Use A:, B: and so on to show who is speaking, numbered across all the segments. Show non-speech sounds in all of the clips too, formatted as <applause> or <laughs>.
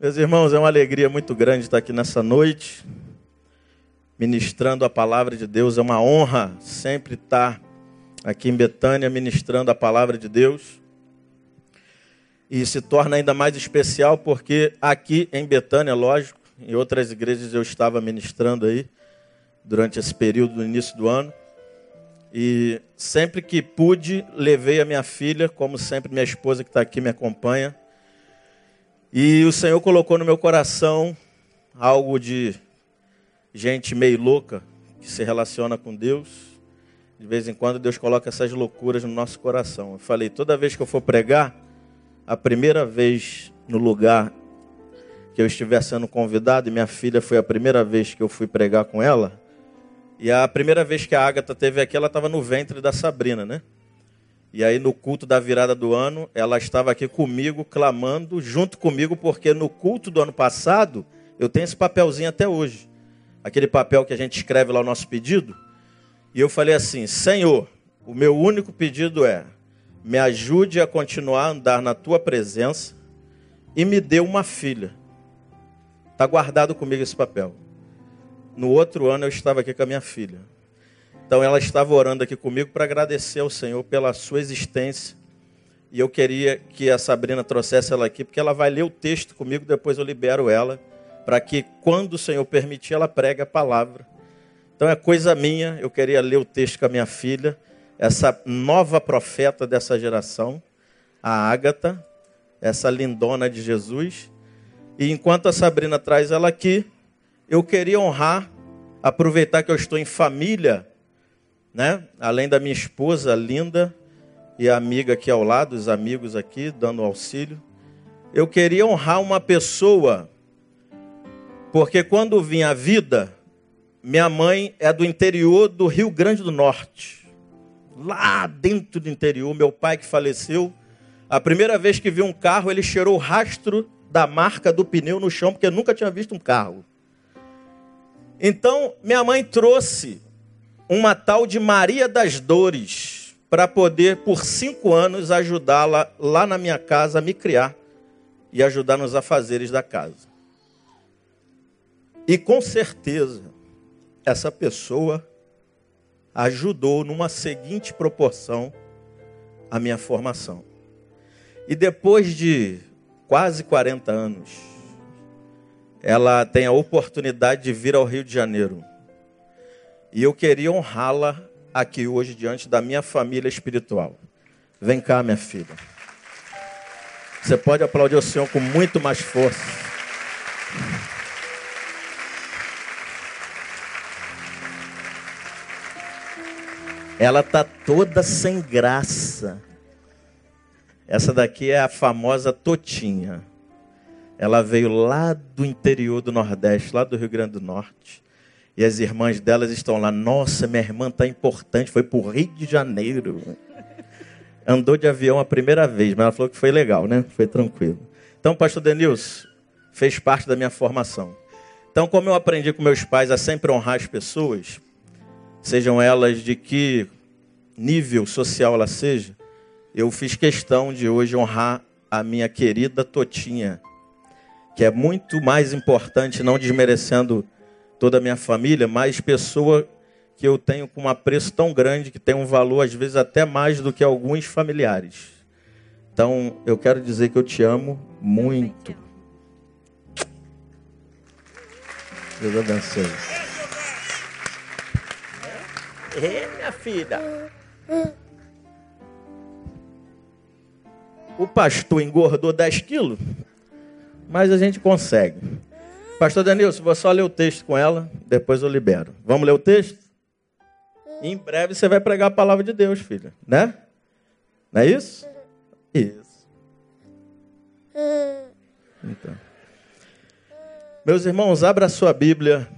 A: Meus irmãos, é uma alegria muito grande estar aqui nessa noite, ministrando a palavra de Deus. É uma honra sempre estar aqui em Betânia ministrando a palavra de Deus. E se torna ainda mais especial porque aqui em Betânia, lógico, em outras igrejas eu estava ministrando aí durante esse período do início do ano. E sempre que pude, levei a minha filha, como sempre minha esposa que está aqui me acompanha e o Senhor colocou no meu coração algo de gente meio louca que se relaciona com Deus. De vez em quando Deus coloca essas loucuras no nosso coração. Eu falei, toda vez que eu for pregar, a primeira vez no lugar que eu estiver sendo convidado, e minha filha foi a primeira vez que eu fui pregar com ela, e a primeira vez que a Agatha teve aqui, ela estava no ventre da Sabrina, né? E aí, no culto da virada do ano, ela estava aqui comigo, clamando, junto comigo, porque no culto do ano passado, eu tenho esse papelzinho até hoje. Aquele papel que a gente escreve lá o nosso pedido. E eu falei assim: Senhor, o meu único pedido é: me ajude a continuar a andar na tua presença e me dê uma filha. Está guardado comigo esse papel. No outro ano, eu estava aqui com a minha filha. Então ela estava orando aqui comigo para agradecer ao Senhor pela sua existência. E eu queria que a Sabrina trouxesse ela aqui, porque ela vai ler o texto comigo, depois eu libero ela, para que quando o Senhor permitir, ela pregue a palavra. Então é coisa minha, eu queria ler o texto com a minha filha, essa nova profeta dessa geração, a Ágata, essa lindona de Jesus. E enquanto a Sabrina traz ela aqui, eu queria honrar, aproveitar que eu estou em família né? Além da minha esposa linda e amiga aqui ao lado, os amigos aqui dando auxílio. Eu queria honrar uma pessoa, porque quando vinha a vida, minha mãe é do interior do Rio Grande do Norte. Lá dentro do interior, meu pai que faleceu, a primeira vez que viu um carro, ele cheirou o rastro da marca do pneu no chão, porque nunca tinha visto um carro. Então, minha mãe trouxe uma tal de Maria das Dores para poder, por cinco anos, ajudá-la lá na minha casa a me criar e ajudar nos afazeres da casa. E com certeza, essa pessoa ajudou numa seguinte proporção a minha formação. E depois de quase 40 anos, ela tem a oportunidade de vir ao Rio de Janeiro e eu queria honrá-la aqui hoje diante da minha família espiritual. Vem cá, minha filha. Você pode aplaudir o Senhor com muito mais força. Ela tá toda sem graça. Essa daqui é a famosa Totinha. Ela veio lá do interior do Nordeste, lá do Rio Grande do Norte. E as irmãs delas estão lá. Nossa, minha irmã está importante. Foi para o Rio de Janeiro. Andou de avião a primeira vez, mas ela falou que foi legal, né? Foi tranquilo. Então, pastor Denilson, fez parte da minha formação. Então, como eu aprendi com meus pais a sempre honrar as pessoas, sejam elas de que nível social ela seja, eu fiz questão de hoje honrar a minha querida Totinha, que é muito mais importante, não desmerecendo toda a minha família, mas pessoa que eu tenho com um apreço tão grande, que tem um valor às vezes até mais do que alguns familiares. Então, eu quero dizer que eu te amo muito. Deus abençoe. É, minha filha. O pastor engordou 10 quilos, mas a gente consegue. Pastor Danilson, vou só ler o texto com ela, depois eu libero. Vamos ler o texto? em breve você vai pregar a palavra de Deus, filha, né? Não é isso? Isso. Então. Meus irmãos, abra a sua Bíblia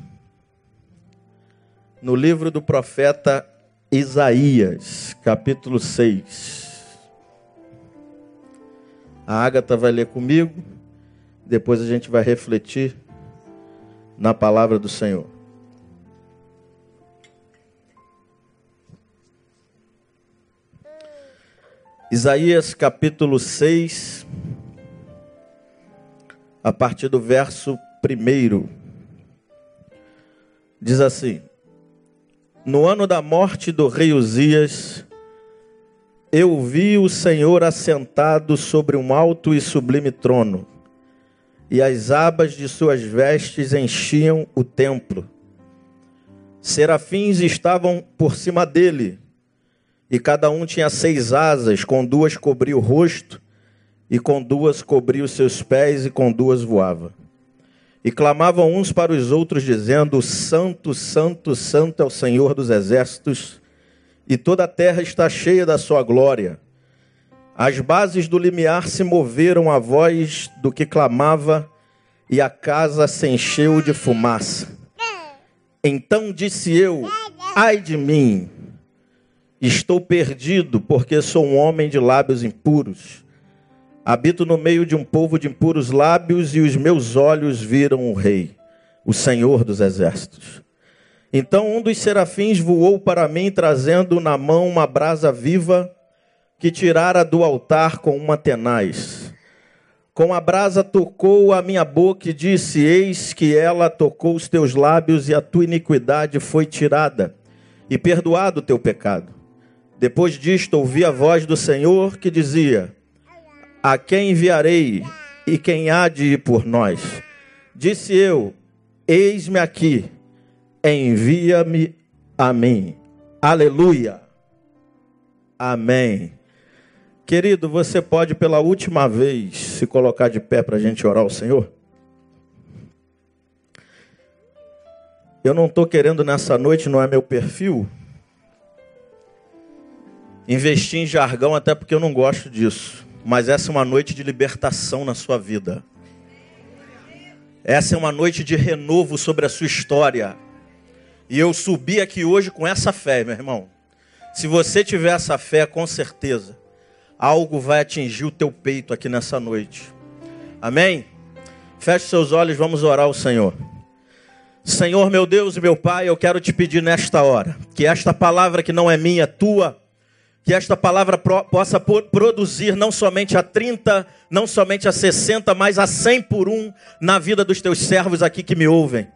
A: no livro do profeta Isaías, capítulo 6. A Ágata vai ler comigo, depois a gente vai refletir na palavra do Senhor. Isaías capítulo 6, a partir do verso 1. Diz assim: No ano da morte do rei Uzias, eu vi o Senhor assentado sobre um alto e sublime trono, e as abas de suas vestes enchiam o templo. Serafins estavam por cima dele, e cada um tinha seis asas, com duas cobria o rosto, e com duas cobria os seus pés, e com duas voava. E clamavam uns para os outros, dizendo: Santo, Santo, Santo é o Senhor dos exércitos, e toda a terra está cheia da sua glória. As bases do limiar se moveram à voz do que clamava, e a casa se encheu de fumaça. Então disse eu: Ai de mim, Estou perdido, porque sou um homem de lábios impuros. Habito no meio de um povo de impuros lábios, e os meus olhos viram o Rei, o Senhor dos Exércitos. Então um dos serafins voou para mim, trazendo na mão uma brasa viva que tirara do altar com uma tenaz. Com a brasa tocou a minha boca e disse: Eis que ela tocou os teus lábios, e a tua iniquidade foi tirada, e perdoado o teu pecado. Depois disto, ouvi a voz do Senhor que dizia: A quem enviarei e quem há de ir por nós? Disse eu: Eis-me aqui, envia-me a mim. Aleluia. Amém. Querido, você pode pela última vez se colocar de pé para a gente orar ao Senhor? Eu não estou querendo nessa noite, não é meu perfil investir em jargão, até porque eu não gosto disso. Mas essa é uma noite de libertação na sua vida. Essa é uma noite de renovo sobre a sua história. E eu subi aqui hoje com essa fé, meu irmão. Se você tiver essa fé, com certeza, algo vai atingir o teu peito aqui nessa noite. Amém? Feche seus olhos, vamos orar ao Senhor. Senhor, meu Deus e meu Pai, eu quero te pedir nesta hora que esta palavra que não é minha, é tua, que esta palavra pro, possa produzir não somente a 30, não somente a 60, mas a 100 por um na vida dos teus servos aqui que me ouvem.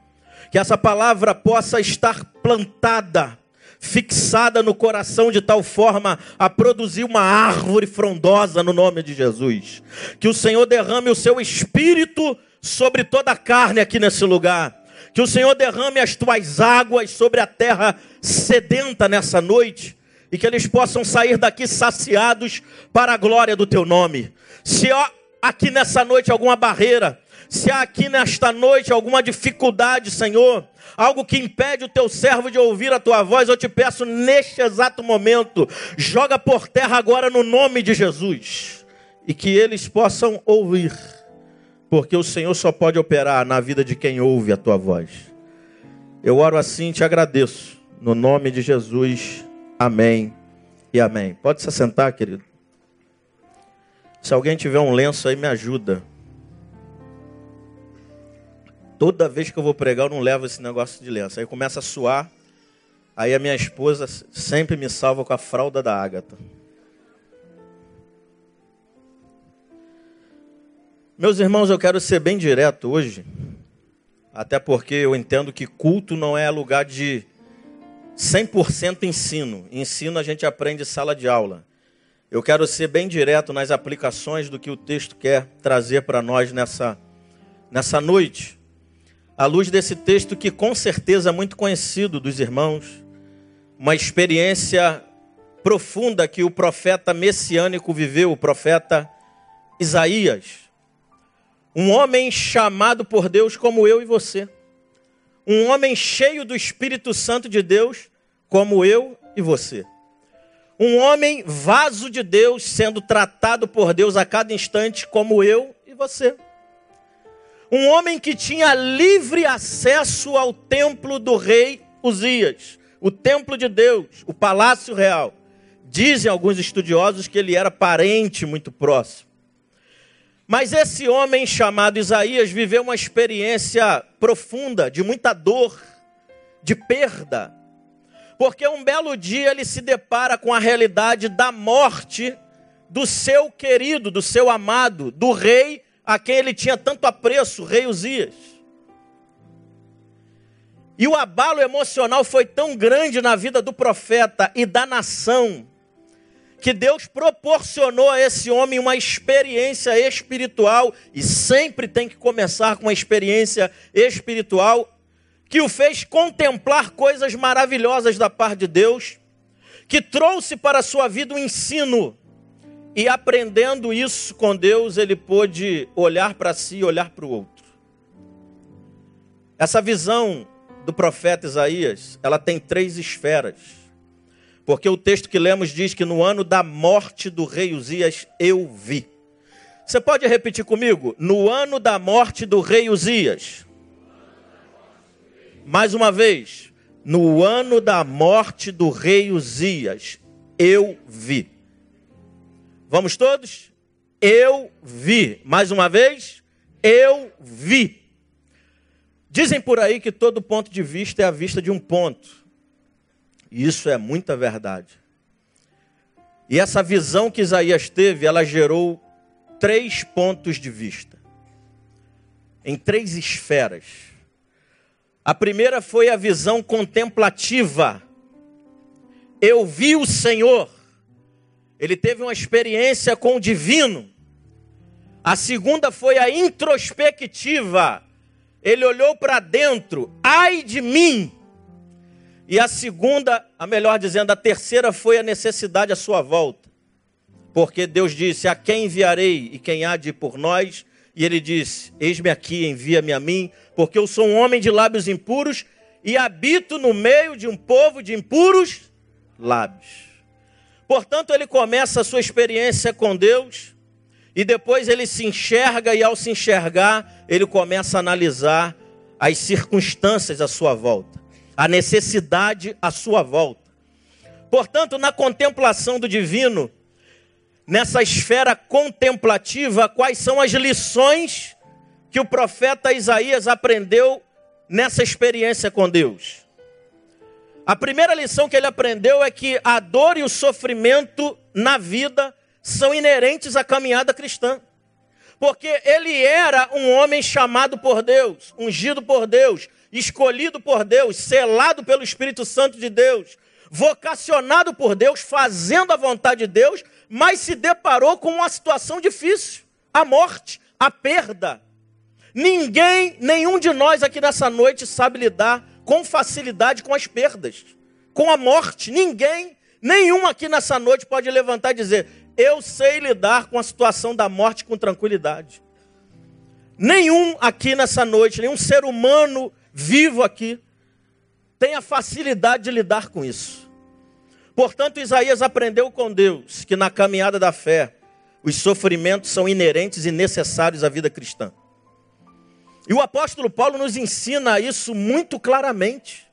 A: Que essa palavra possa estar plantada, fixada no coração de tal forma a produzir uma árvore frondosa no nome de Jesus. Que o Senhor derrame o seu espírito sobre toda a carne aqui nesse lugar. Que o Senhor derrame as tuas águas sobre a terra sedenta nessa noite e que eles possam sair daqui saciados para a glória do teu nome. Se há aqui nessa noite alguma barreira, se há aqui nesta noite alguma dificuldade, Senhor, algo que impede o teu servo de ouvir a tua voz, eu te peço neste exato momento, joga por terra agora no nome de Jesus, e que eles possam ouvir, porque o Senhor só pode operar na vida de quem ouve a tua voz. Eu oro assim e te agradeço, no nome de Jesus. Amém e amém. Pode se sentar, querido. Se alguém tiver um lenço aí, me ajuda. Toda vez que eu vou pregar, eu não levo esse negócio de lenço. Aí começa a suar. Aí a minha esposa sempre me salva com a fralda da Ágata. Meus irmãos, eu quero ser bem direto hoje. Até porque eu entendo que culto não é lugar de 100% ensino. Ensino a gente aprende sala de aula. Eu quero ser bem direto nas aplicações do que o texto quer trazer para nós nessa, nessa noite. À luz desse texto que com certeza é muito conhecido dos irmãos, uma experiência profunda que o profeta messiânico viveu, o profeta Isaías. Um homem chamado por Deus como eu e você um homem cheio do Espírito Santo de Deus, como eu e você. Um homem vaso de Deus, sendo tratado por Deus a cada instante, como eu e você. Um homem que tinha livre acesso ao templo do rei Uzias, o templo de Deus, o palácio real. Dizem alguns estudiosos que ele era parente muito próximo. Mas esse homem chamado Isaías viveu uma experiência profunda, de muita dor, de perda. Porque um belo dia ele se depara com a realidade da morte do seu querido, do seu amado, do rei a quem ele tinha tanto apreço, rei Uzias. E o abalo emocional foi tão grande na vida do profeta e da nação, que Deus proporcionou a esse homem uma experiência espiritual, e sempre tem que começar com uma experiência espiritual, que o fez contemplar coisas maravilhosas da parte de Deus, que trouxe para a sua vida um ensino, e aprendendo isso com Deus, ele pôde olhar para si e olhar para o outro. Essa visão do profeta Isaías, ela tem três esferas. Porque o texto que lemos diz que no ano da morte do rei Uzias eu vi. Você pode repetir comigo? No ano da morte do rei Uzias. Mais uma vez. No ano da morte do rei Uzias eu vi. Vamos todos? Eu vi. Mais uma vez. Eu vi. Dizem por aí que todo ponto de vista é a vista de um ponto. E isso é muita verdade. E essa visão que Isaías teve, ela gerou três pontos de vista. Em três esferas. A primeira foi a visão contemplativa. Eu vi o Senhor. Ele teve uma experiência com o divino. A segunda foi a introspectiva ele olhou para dentro, ai de mim. E a segunda, a melhor dizendo, a terceira foi a necessidade à sua volta. Porque Deus disse: A quem enviarei e quem há de ir por nós? E ele disse: Eis-me aqui, envia-me a mim, porque eu sou um homem de lábios impuros e habito no meio de um povo de impuros lábios. Portanto, ele começa a sua experiência com Deus e depois ele se enxerga, e ao se enxergar, ele começa a analisar as circunstâncias à sua volta, a necessidade à sua volta. Portanto, na contemplação do divino, nessa esfera contemplativa, quais são as lições que o profeta Isaías aprendeu nessa experiência com Deus? A primeira lição que ele aprendeu é que a dor e o sofrimento na vida são inerentes à caminhada cristã. Porque ele era um homem chamado por Deus, ungido por Deus, escolhido por Deus, selado pelo Espírito Santo de Deus, vocacionado por Deus, fazendo a vontade de Deus, mas se deparou com uma situação difícil: a morte, a perda. Ninguém, nenhum de nós aqui nessa noite sabe lidar com facilidade com as perdas, com a morte. Ninguém, nenhum aqui nessa noite pode levantar e dizer: eu sei lidar com a situação da morte com tranquilidade. Nenhum aqui nessa noite, nenhum ser humano vivo aqui, tem a facilidade de lidar com isso. Portanto, Isaías aprendeu com Deus que na caminhada da fé, os sofrimentos são inerentes e necessários à vida cristã. E o apóstolo Paulo nos ensina isso muito claramente.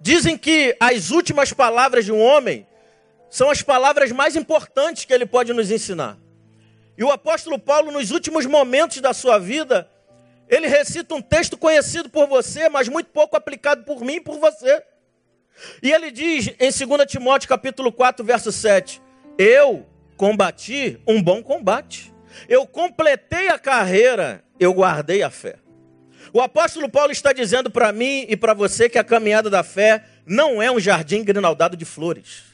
A: Dizem que as últimas palavras de um homem são as palavras mais importantes que ele pode nos ensinar. E o apóstolo Paulo, nos últimos momentos da sua vida, ele recita um texto conhecido por você, mas muito pouco aplicado por mim e por você. E ele diz em 2 Timóteo capítulo 4, verso 7: Eu combati um bom combate. Eu completei a carreira, eu guardei a fé. O apóstolo Paulo está dizendo para mim e para você que a caminhada da fé não é um jardim grinaldado de flores.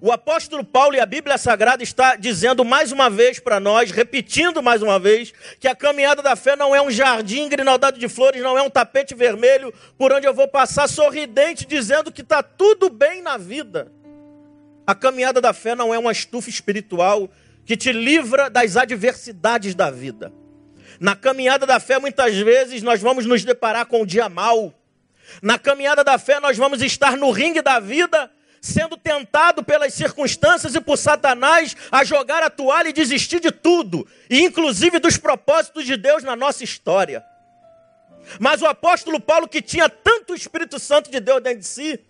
A: O apóstolo Paulo e a Bíblia Sagrada está dizendo mais uma vez para nós, repetindo mais uma vez, que a caminhada da fé não é um jardim grinaldado de flores, não é um tapete vermelho por onde eu vou passar sorridente dizendo que está tudo bem na vida. A caminhada da fé não é uma estufa espiritual que te livra das adversidades da vida. Na caminhada da fé, muitas vezes, nós vamos nos deparar com o dia mal. Na caminhada da fé, nós vamos estar no ringue da vida sendo tentado pelas circunstâncias e por Satanás a jogar a toalha e desistir de tudo, e inclusive dos propósitos de Deus na nossa história. Mas o apóstolo Paulo, que tinha tanto o Espírito Santo de Deus dentro de si,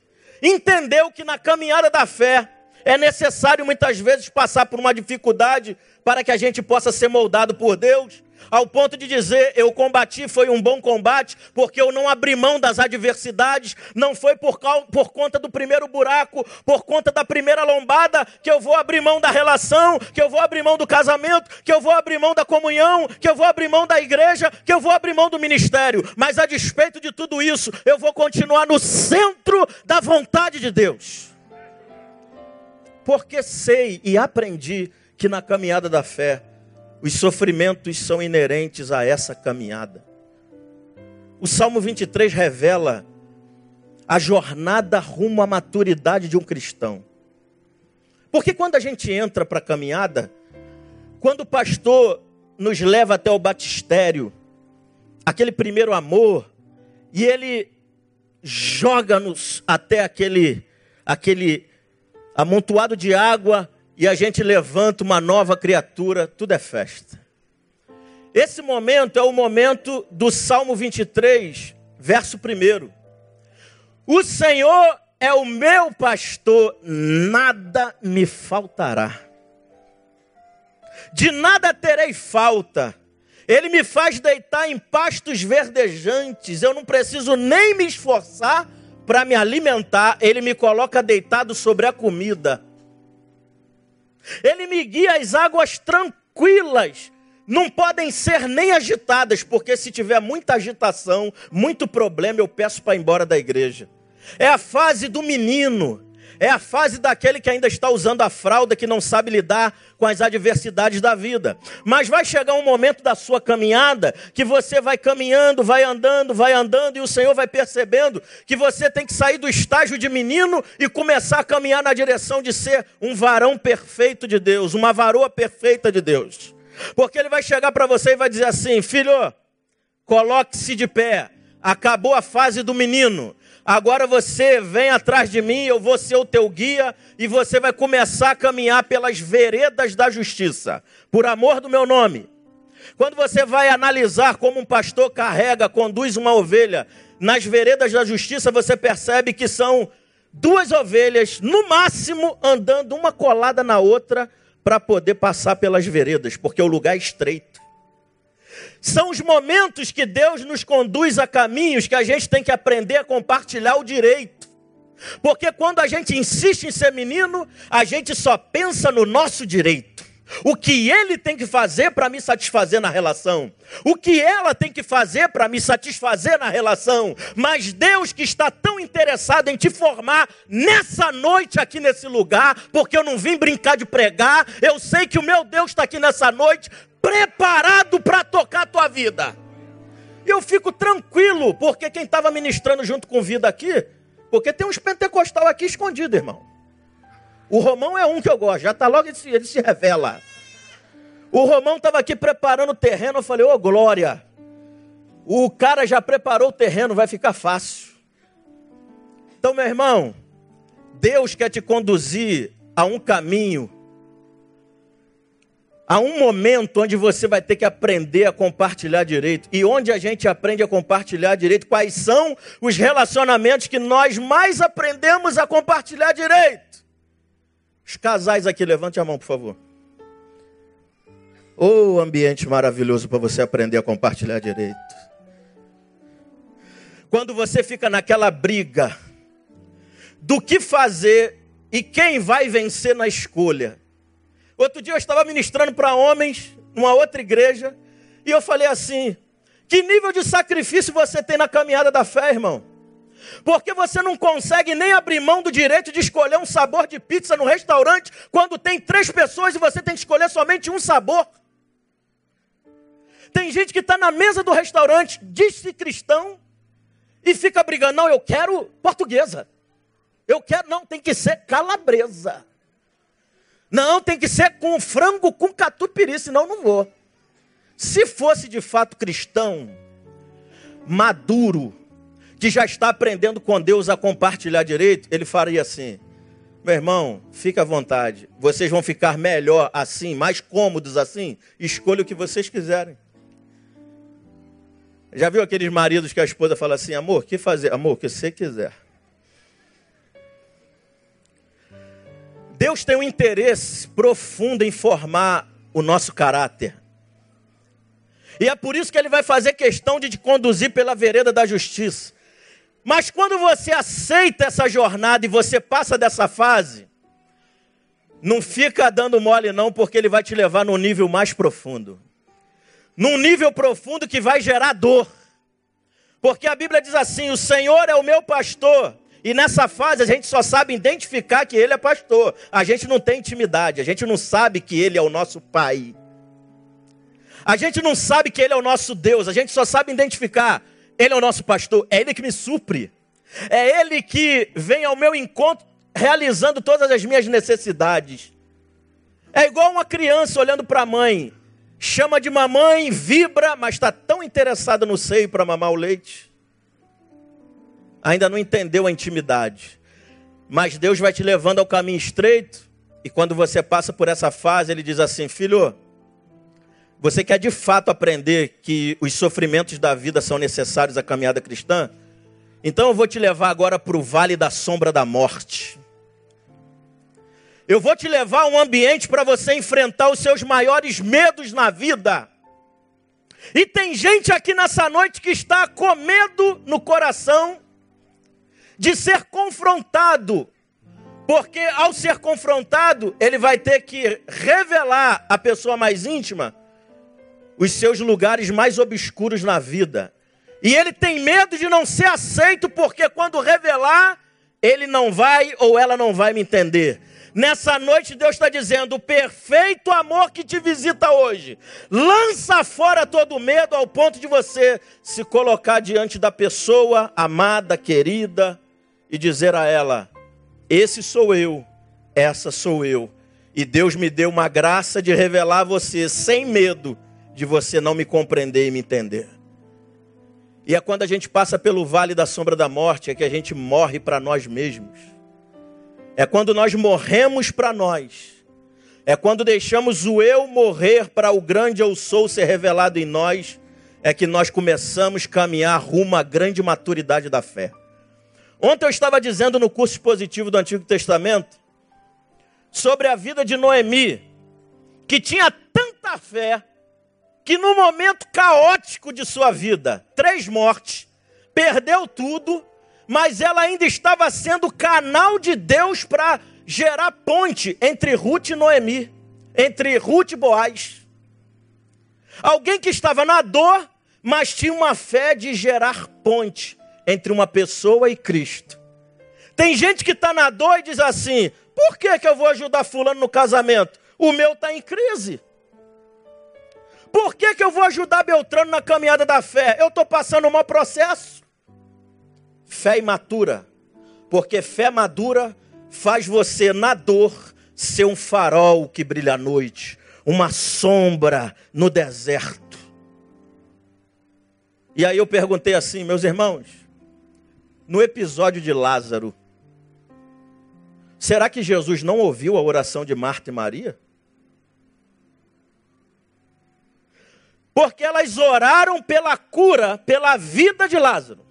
A: entendeu que na caminhada da fé É necessário muitas vezes passar por uma dificuldade para que a gente possa ser moldado por Deus ao ponto de dizer: Eu combati, foi um bom combate, porque eu não abri mão das adversidades, não foi por, por conta do primeiro buraco, por conta da primeira lombada, que eu vou abrir mão da relação, que eu vou abrir mão do casamento, que eu vou abrir mão da comunhão, que eu vou abrir mão da igreja, que eu vou abrir mão do ministério. Mas a despeito de tudo isso, eu vou continuar no centro da vontade de Deus. Porque sei e aprendi que na caminhada da fé, os sofrimentos são inerentes a essa caminhada. O Salmo 23 revela a jornada rumo à maturidade de um cristão. Porque quando a gente entra para a caminhada, quando o pastor nos leva até o batistério, aquele primeiro amor, e ele joga-nos até aquele, aquele amontoado de água e a gente levanta uma nova criatura, tudo é festa. Esse momento é o momento do Salmo 23, verso 1. O Senhor é o meu pastor, nada me faltará. De nada terei falta. Ele me faz deitar em pastos verdejantes. Eu não preciso nem me esforçar para me alimentar. Ele me coloca deitado sobre a comida. Ele me guia às águas tranquilas. Não podem ser nem agitadas, porque se tiver muita agitação, muito problema, eu peço para ir embora da igreja. É a fase do menino. É a fase daquele que ainda está usando a fralda, que não sabe lidar com as adversidades da vida. Mas vai chegar um momento da sua caminhada que você vai caminhando, vai andando, vai andando, e o Senhor vai percebendo que você tem que sair do estágio de menino e começar a caminhar na direção de ser um varão perfeito de Deus, uma varoa perfeita de Deus. Porque ele vai chegar para você e vai dizer assim: filho, coloque-se de pé. Acabou a fase do menino. Agora você vem atrás de mim, eu vou ser o teu guia e você vai começar a caminhar pelas veredas da justiça, por amor do meu nome. Quando você vai analisar como um pastor carrega, conduz uma ovelha nas veredas da justiça, você percebe que são duas ovelhas, no máximo, andando uma colada na outra para poder passar pelas veredas, porque o lugar é estreito. São os momentos que Deus nos conduz a caminhos que a gente tem que aprender a compartilhar o direito. Porque quando a gente insiste em ser menino, a gente só pensa no nosso direito. O que ele tem que fazer para me satisfazer na relação. O que ela tem que fazer para me satisfazer na relação. Mas Deus que está tão interessado em te formar nessa noite aqui nesse lugar, porque eu não vim brincar de pregar, eu sei que o meu Deus está aqui nessa noite preparado para tocar a tua vida. Eu fico tranquilo, porque quem estava ministrando junto com vida aqui, porque tem uns pentecostal aqui escondido, irmão. O Romão é um que eu gosto, já está logo, ele se, ele se revela. O Romão estava aqui preparando o terreno, eu falei, ô oh, glória, o cara já preparou o terreno, vai ficar fácil. Então, meu irmão, Deus quer te conduzir a um caminho Há um momento onde você vai ter que aprender a compartilhar direito. E onde a gente aprende a compartilhar direito? Quais são os relacionamentos que nós mais aprendemos a compartilhar direito? Os casais aqui, levante a mão, por favor. Oh, ambiente maravilhoso para você aprender a compartilhar direito. Quando você fica naquela briga do que fazer e quem vai vencer na escolha. Outro dia eu estava ministrando para homens numa outra igreja e eu falei assim: que nível de sacrifício você tem na caminhada da fé, irmão? Porque você não consegue nem abrir mão do direito de escolher um sabor de pizza no restaurante quando tem três pessoas e você tem que escolher somente um sabor. Tem gente que está na mesa do restaurante, diz-se cristão, e fica brigando. Não, eu quero portuguesa. Eu quero, não, tem que ser calabresa. Não, tem que ser com frango com catupiry, senão não vou. Se fosse de fato cristão, maduro, que já está aprendendo com Deus a compartilhar direito, ele faria assim: meu irmão, fica à vontade. Vocês vão ficar melhor assim, mais cômodos assim. Escolha o que vocês quiserem. Já viu aqueles maridos que a esposa fala assim: amor, o que fazer? Amor, o que você quiser. Deus tem um interesse profundo em formar o nosso caráter. E é por isso que ele vai fazer questão de te conduzir pela vereda da justiça. Mas quando você aceita essa jornada e você passa dessa fase, não fica dando mole não, porque ele vai te levar num nível mais profundo. Num nível profundo que vai gerar dor. Porque a Bíblia diz assim: "O Senhor é o meu pastor". E nessa fase a gente só sabe identificar que ele é pastor. A gente não tem intimidade, a gente não sabe que ele é o nosso pai. A gente não sabe que Ele é o nosso Deus, a gente só sabe identificar. Ele é o nosso pastor, é Ele que me supre. É Ele que vem ao meu encontro realizando todas as minhas necessidades. É igual uma criança olhando para a mãe, chama de mamãe, vibra, mas está tão interessada no seio para mamar o leite. Ainda não entendeu a intimidade. Mas Deus vai te levando ao caminho estreito, e quando você passa por essa fase, Ele diz assim: Filho, você quer de fato aprender que os sofrimentos da vida são necessários à caminhada cristã? Então eu vou te levar agora para o vale da sombra da morte. Eu vou te levar a um ambiente para você enfrentar os seus maiores medos na vida. E tem gente aqui nessa noite que está com medo no coração de ser confrontado. Porque ao ser confrontado, ele vai ter que revelar a pessoa mais íntima os seus lugares mais obscuros na vida. E ele tem medo de não ser aceito, porque quando revelar, ele não vai ou ela não vai me entender. Nessa noite, Deus está dizendo: o perfeito amor que te visita hoje, lança fora todo medo ao ponto de você se colocar diante da pessoa amada, querida, e dizer a ela: Esse sou eu, essa sou eu. E Deus me deu uma graça de revelar a você sem medo de você não me compreender e me entender. E é quando a gente passa pelo vale da sombra da morte é que a gente morre para nós mesmos. É quando nós morremos para nós. É quando deixamos o eu morrer para o grande eu sou ser revelado em nós, é que nós começamos a caminhar rumo à grande maturidade da fé. Ontem eu estava dizendo no curso expositivo do Antigo Testamento sobre a vida de Noemi, que tinha tanta fé que no momento caótico de sua vida, três mortes, perdeu tudo, mas ela ainda estava sendo canal de Deus para gerar ponte entre Ruth e Noemi, entre Ruth e Boaz. Alguém que estava na dor, mas tinha uma fé de gerar ponte entre uma pessoa e Cristo. Tem gente que está na dor e diz assim: por que, que eu vou ajudar Fulano no casamento? O meu está em crise. Por que, que eu vou ajudar Beltrano na caminhada da fé? Eu estou passando um mau processo. Fé imatura. Porque fé madura faz você, na dor, ser um farol que brilha à noite, uma sombra no deserto. E aí eu perguntei assim, meus irmãos, no episódio de Lázaro, será que Jesus não ouviu a oração de Marta e Maria? Porque elas oraram pela cura, pela vida de Lázaro.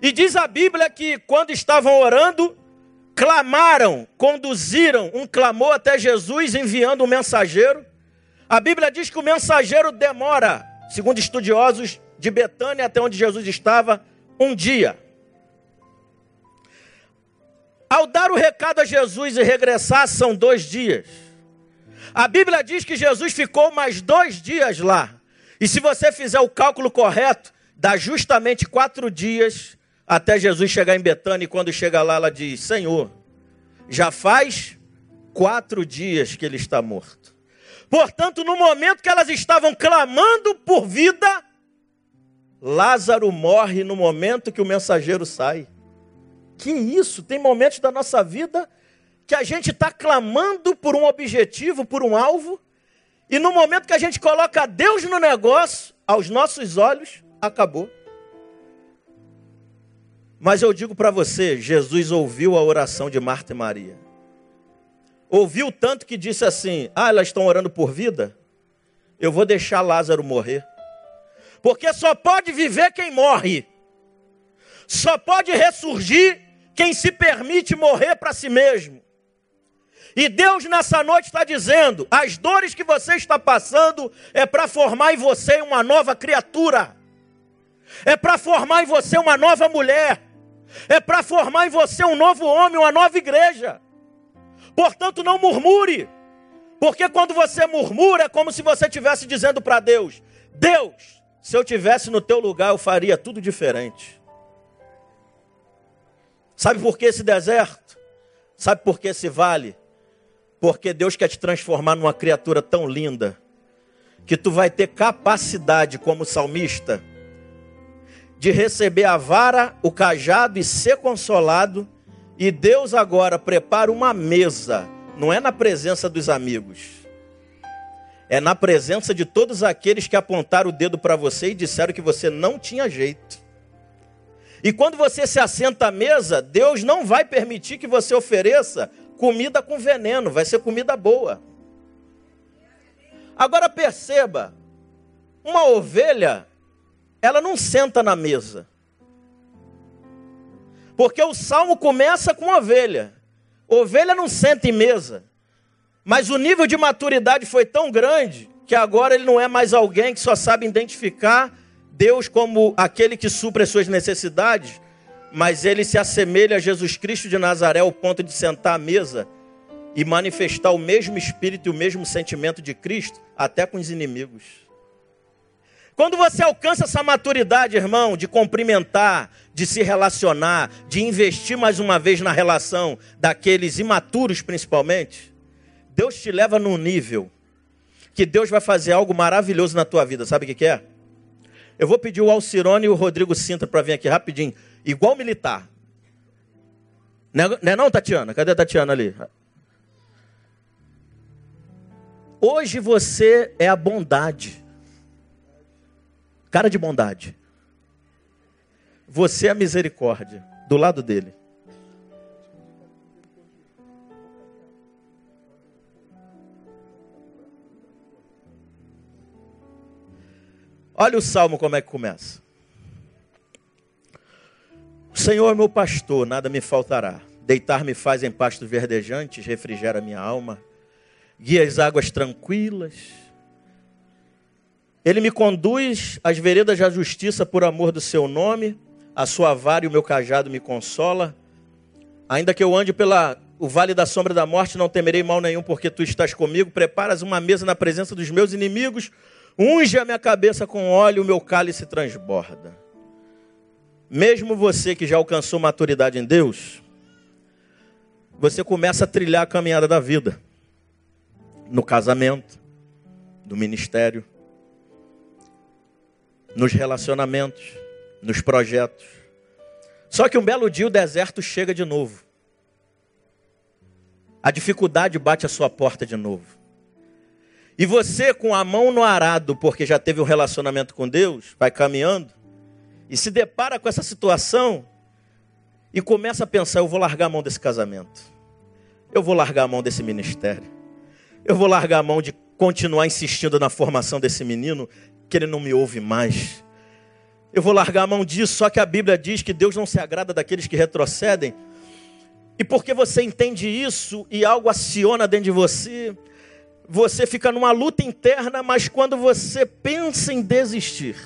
A: E diz a Bíblia que quando estavam orando, clamaram, conduziram um clamor até Jesus, enviando um mensageiro. A Bíblia diz que o mensageiro demora, segundo estudiosos de Betânia até onde Jesus estava, um dia. Ao dar o recado a Jesus e regressar, são dois dias. A Bíblia diz que Jesus ficou mais dois dias lá. E se você fizer o cálculo correto, dá justamente quatro dias até Jesus chegar em Betânia. E quando chega lá, ela diz: Senhor, já faz quatro dias que ele está morto. Portanto, no momento que elas estavam clamando por vida, Lázaro morre no momento que o mensageiro sai. Que isso? Tem momentos da nossa vida que a gente está clamando por um objetivo, por um alvo, e no momento que a gente coloca Deus no negócio, aos nossos olhos, acabou. Mas eu digo para você, Jesus ouviu a oração de Marta e Maria. Ouviu tanto que disse assim: Ah, elas estão orando por vida? Eu vou deixar Lázaro morrer. Porque só pode viver quem morre. Só pode ressurgir quem se permite morrer para si mesmo. E Deus nessa noite está dizendo: as dores que você está passando é para formar em você uma nova criatura, é para formar em você uma nova mulher, é para formar em você um novo homem, uma nova igreja. Portanto, não murmure, porque quando você murmura é como se você estivesse dizendo para Deus: Deus, se eu tivesse no teu lugar, eu faria tudo diferente. Sabe por que esse deserto? Sabe por que esse vale? Porque Deus quer te transformar numa criatura tão linda que tu vai ter capacidade como salmista de receber a vara, o cajado e ser consolado. E Deus agora prepara uma mesa, não é na presença dos amigos, é na presença de todos aqueles que apontaram o dedo para você e disseram que você não tinha jeito. E quando você se assenta à mesa, Deus não vai permitir que você ofereça comida com veneno, vai ser comida boa. Agora perceba, uma ovelha, ela não senta na mesa. Porque o salmo começa com ovelha. Ovelha não senta em mesa. Mas o nível de maturidade foi tão grande que agora ele não é mais alguém que só sabe identificar Deus como aquele que supre as suas necessidades, mas ele se assemelha a Jesus Cristo de Nazaré ao ponto de sentar à mesa e manifestar o mesmo espírito e o mesmo sentimento de Cristo até com os inimigos. Quando você alcança essa maturidade, irmão, de cumprimentar, de se relacionar, de investir mais uma vez na relação daqueles imaturos principalmente, Deus te leva num nível que Deus vai fazer algo maravilhoso na tua vida. Sabe o que é? Eu vou pedir o Alcirone e o Rodrigo Sintra para vir aqui rapidinho igual militar. Não é, não, é não, Tatiana? Cadê a Tatiana ali? Hoje você é a bondade. Cara de bondade. Você é a misericórdia do lado dele. Olha o salmo como é que começa. Senhor, meu pastor, nada me faltará. Deitar-me faz em pastos verdejantes, refrigera minha alma. Guia as águas tranquilas. Ele me conduz às veredas da justiça por amor do seu nome. A sua vara e o meu cajado me consola. Ainda que eu ande pela o vale da sombra da morte, não temerei mal nenhum, porque tu estás comigo. Preparas uma mesa na presença dos meus inimigos. Unge a minha cabeça com óleo, o meu cálice transborda. Mesmo você que já alcançou maturidade em Deus, você começa a trilhar a caminhada da vida. No casamento, no ministério, nos relacionamentos, nos projetos. Só que um belo dia o deserto chega de novo. A dificuldade bate a sua porta de novo. E você, com a mão no arado, porque já teve um relacionamento com Deus, vai caminhando, e se depara com essa situação e começa a pensar: eu vou largar a mão desse casamento, eu vou largar a mão desse ministério, eu vou largar a mão de continuar insistindo na formação desse menino que ele não me ouve mais. Eu vou largar a mão disso, só que a Bíblia diz que Deus não se agrada daqueles que retrocedem. E porque você entende isso e algo aciona dentro de você, você fica numa luta interna, mas quando você pensa em desistir,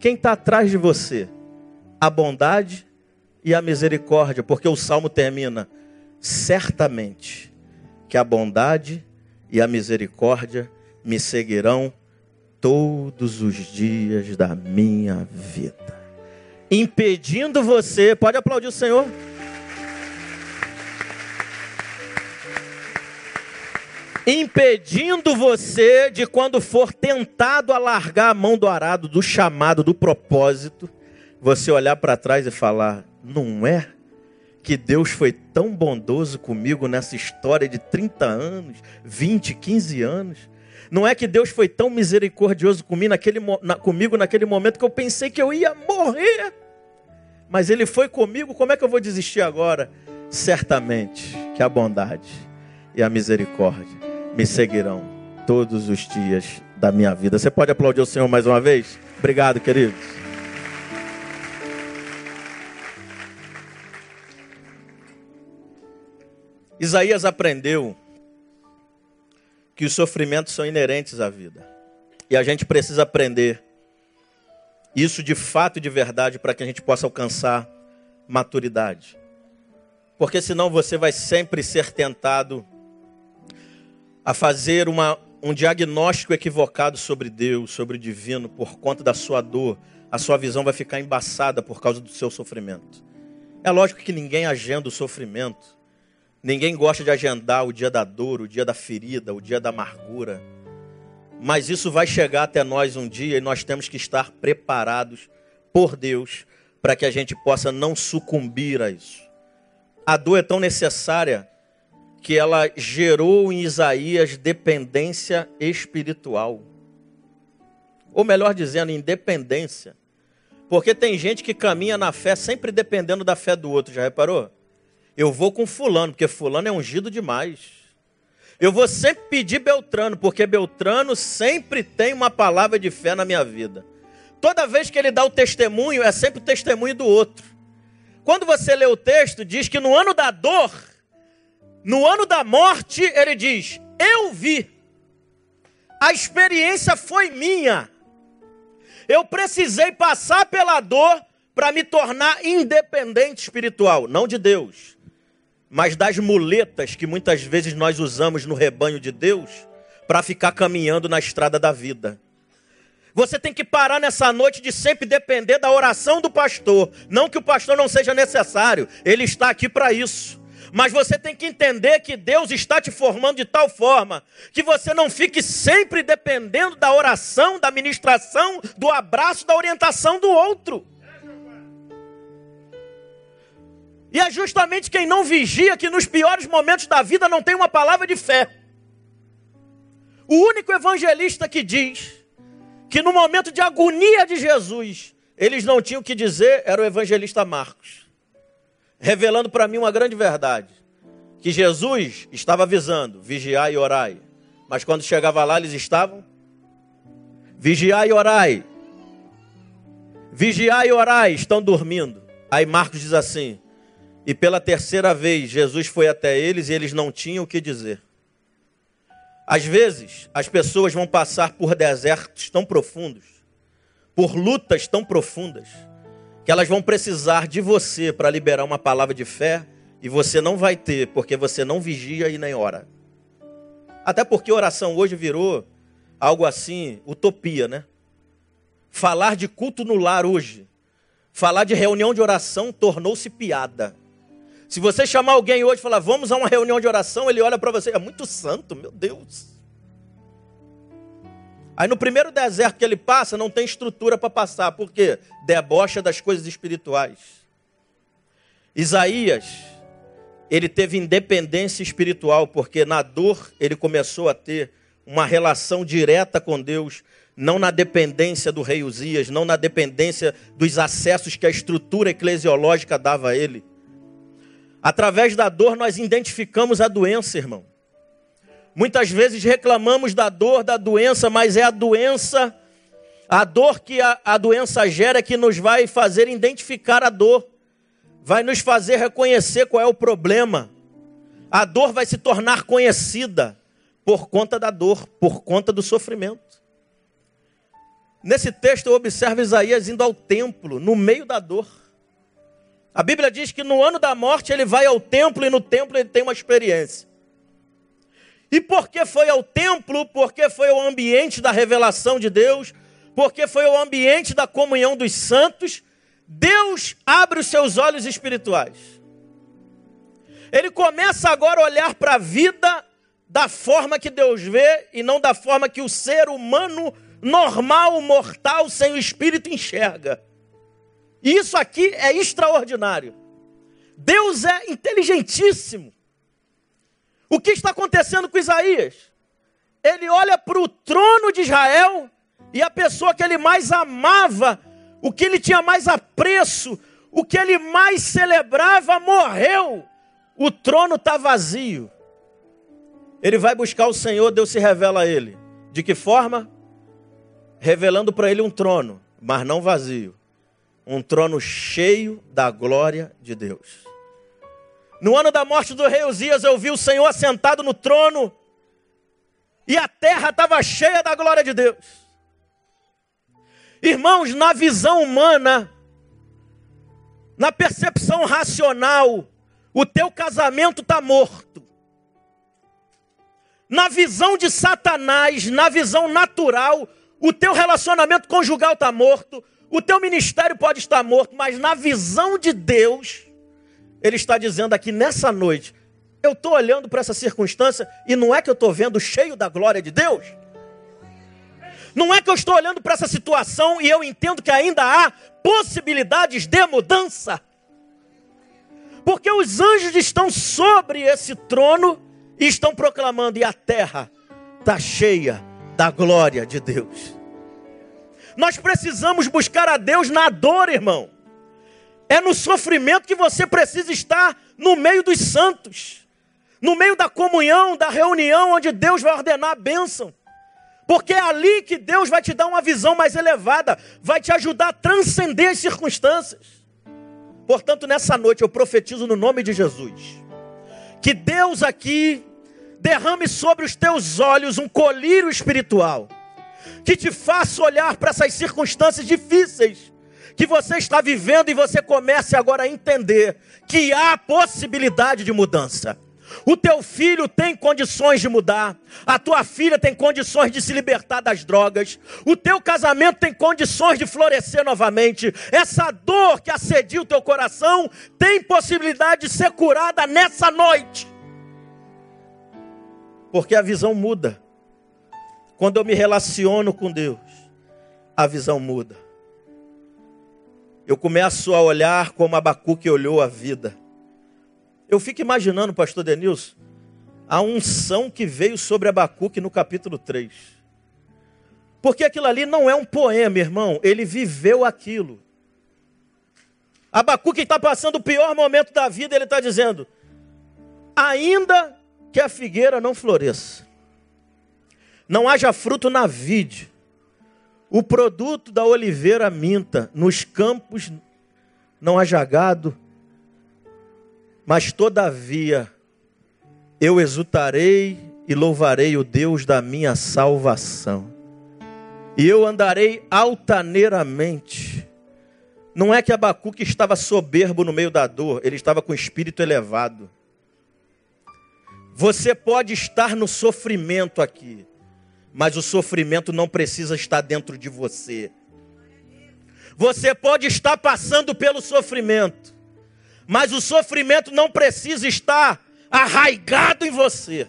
A: quem está atrás de você? A bondade e a misericórdia, porque o salmo termina: certamente que a bondade e a misericórdia me seguirão todos os dias da minha vida, impedindo você, pode aplaudir o Senhor. Impedindo você de quando for tentado a largar a mão do arado, do chamado, do propósito, você olhar para trás e falar: não é que Deus foi tão bondoso comigo nessa história de 30 anos, 20, 15 anos? Não é que Deus foi tão misericordioso comigo naquele, na, comigo naquele momento que eu pensei que eu ia morrer? Mas Ele foi comigo, como é que eu vou desistir agora? Certamente que a bondade e a misericórdia me seguirão todos os dias da minha vida. Você pode aplaudir o Senhor mais uma vez? Obrigado, queridos. Isaías aprendeu que os sofrimentos são inerentes à vida. E a gente precisa aprender isso de fato e de verdade para que a gente possa alcançar maturidade. Porque senão você vai sempre ser tentado a fazer uma, um diagnóstico equivocado sobre Deus, sobre o divino, por conta da sua dor. A sua visão vai ficar embaçada por causa do seu sofrimento. É lógico que ninguém agenda o sofrimento. Ninguém gosta de agendar o dia da dor, o dia da ferida, o dia da amargura. Mas isso vai chegar até nós um dia e nós temos que estar preparados por Deus para que a gente possa não sucumbir a isso. A dor é tão necessária que ela gerou em Isaías dependência espiritual. Ou melhor dizendo, independência. Porque tem gente que caminha na fé sempre dependendo da fé do outro, já reparou? Eu vou com fulano, porque fulano é ungido demais. Eu vou sempre pedir Beltrano, porque Beltrano sempre tem uma palavra de fé na minha vida. Toda vez que ele dá o testemunho, é sempre o testemunho do outro. Quando você lê o texto, diz que no ano da dor, no ano da morte, ele diz: Eu vi, a experiência foi minha. Eu precisei passar pela dor para me tornar independente espiritual, não de Deus, mas das muletas que muitas vezes nós usamos no rebanho de Deus para ficar caminhando na estrada da vida. Você tem que parar nessa noite de sempre depender da oração do pastor. Não que o pastor não seja necessário, ele está aqui para isso. Mas você tem que entender que Deus está te formando de tal forma que você não fique sempre dependendo da oração, da ministração, do abraço, da orientação do outro. E é justamente quem não vigia que nos piores momentos da vida não tem uma palavra de fé. O único evangelista que diz que no momento de agonia de Jesus, eles não tinham o que dizer era o evangelista Marcos. Revelando para mim uma grande verdade. Que Jesus estava avisando, vigiai e orai. Mas quando chegava lá, eles estavam vigiai e orai. Vigiai e orai, estão dormindo. Aí Marcos diz assim: e pela terceira vez, Jesus foi até eles e eles não tinham o que dizer. Às vezes, as pessoas vão passar por desertos tão profundos, por lutas tão profundas, que elas vão precisar de você para liberar uma palavra de fé e você não vai ter, porque você não vigia e nem ora. Até porque oração hoje virou algo assim, utopia, né? Falar de culto no lar hoje, falar de reunião de oração tornou-se piada. Se você chamar alguém hoje e falar, vamos a uma reunião de oração, ele olha para você, é muito santo, meu Deus. Aí no primeiro deserto que ele passa, não tem estrutura para passar, por quê? Debocha das coisas espirituais. Isaías, ele teve independência espiritual, porque na dor ele começou a ter uma relação direta com Deus, não na dependência do rei Uzias, não na dependência dos acessos que a estrutura eclesiológica dava a ele. Através da dor nós identificamos a doença, irmão. Muitas vezes reclamamos da dor, da doença, mas é a doença, a dor que a, a doença gera que nos vai fazer identificar a dor, vai nos fazer reconhecer qual é o problema. A dor vai se tornar conhecida por conta da dor, por conta do sofrimento. Nesse texto eu observo Isaías indo ao templo, no meio da dor. A Bíblia diz que no ano da morte ele vai ao templo e no templo ele tem uma experiência. E por que foi ao templo? Porque foi o ambiente da revelação de Deus, porque foi o ambiente da comunhão dos santos. Deus abre os seus olhos espirituais. Ele começa agora a olhar para a vida da forma que Deus vê e não da forma que o ser humano normal, mortal, sem o espírito enxerga. E isso aqui é extraordinário. Deus é inteligentíssimo. O que está acontecendo com Isaías? Ele olha para o trono de Israel e a pessoa que ele mais amava, o que ele tinha mais apreço, o que ele mais celebrava, morreu. O trono está vazio. Ele vai buscar o Senhor, Deus se revela a ele. De que forma? Revelando para ele um trono, mas não vazio um trono cheio da glória de Deus. No ano da morte do rei Uzias, eu vi o Senhor assentado no trono e a terra estava cheia da glória de Deus. Irmãos, na visão humana, na percepção racional, o teu casamento está morto. Na visão de Satanás, na visão natural, o teu relacionamento conjugal está morto, o teu ministério pode estar morto, mas na visão de Deus, Ele está dizendo aqui nessa noite: eu estou olhando para essa circunstância e não é que eu estou vendo cheio da glória de Deus. Não é que eu estou olhando para essa situação e eu entendo que ainda há possibilidades de mudança. Porque os anjos estão sobre esse trono e estão proclamando, e a terra está cheia da glória de Deus. Nós precisamos buscar a Deus na dor, irmão. É no sofrimento que você precisa estar no meio dos santos, no meio da comunhão, da reunião, onde Deus vai ordenar a bênção. Porque é ali que Deus vai te dar uma visão mais elevada, vai te ajudar a transcender as circunstâncias. Portanto, nessa noite eu profetizo no nome de Jesus, que Deus aqui derrame sobre os teus olhos um colírio espiritual, que te faça olhar para essas circunstâncias difíceis que você está vivendo e você comece agora a entender que há possibilidade de mudança. O teu filho tem condições de mudar, a tua filha tem condições de se libertar das drogas, o teu casamento tem condições de florescer novamente. Essa dor que assedia o teu coração tem possibilidade de ser curada nessa noite. Porque a visão muda. Quando eu me relaciono com Deus, a visão muda. Eu começo a olhar como Abacuque olhou a vida. Eu fico imaginando, pastor Denilson, a unção que veio sobre Abacuque no capítulo 3. Porque aquilo ali não é um poema, irmão, ele viveu aquilo. Abacuque está passando o pior momento da vida, ele está dizendo: ainda que a figueira não floresça, não haja fruto na vide, o produto da oliveira minta, nos campos não haja gado, mas todavia eu exultarei e louvarei o Deus da minha salvação. E eu andarei altaneiramente. Não é que Abacuque estava soberbo no meio da dor, ele estava com o espírito elevado. Você pode estar no sofrimento aqui, mas o sofrimento não precisa estar dentro de você. Você pode estar passando pelo sofrimento, mas o sofrimento não precisa estar arraigado em você.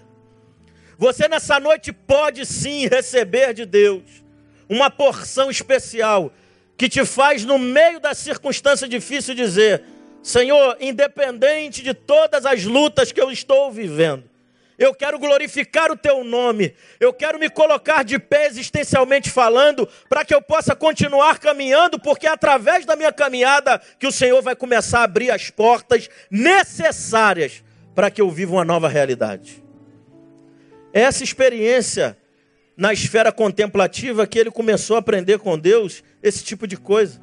A: Você nessa noite pode sim receber de Deus uma porção especial que te faz, no meio da circunstância difícil, dizer: Senhor, independente de todas as lutas que eu estou vivendo, eu quero glorificar o teu nome, eu quero me colocar de pé existencialmente falando, para que eu possa continuar caminhando, porque é através da minha caminhada que o Senhor vai começar a abrir as portas necessárias para que eu viva uma nova realidade. Essa experiência na esfera contemplativa que ele começou a aprender com Deus, esse tipo de coisa.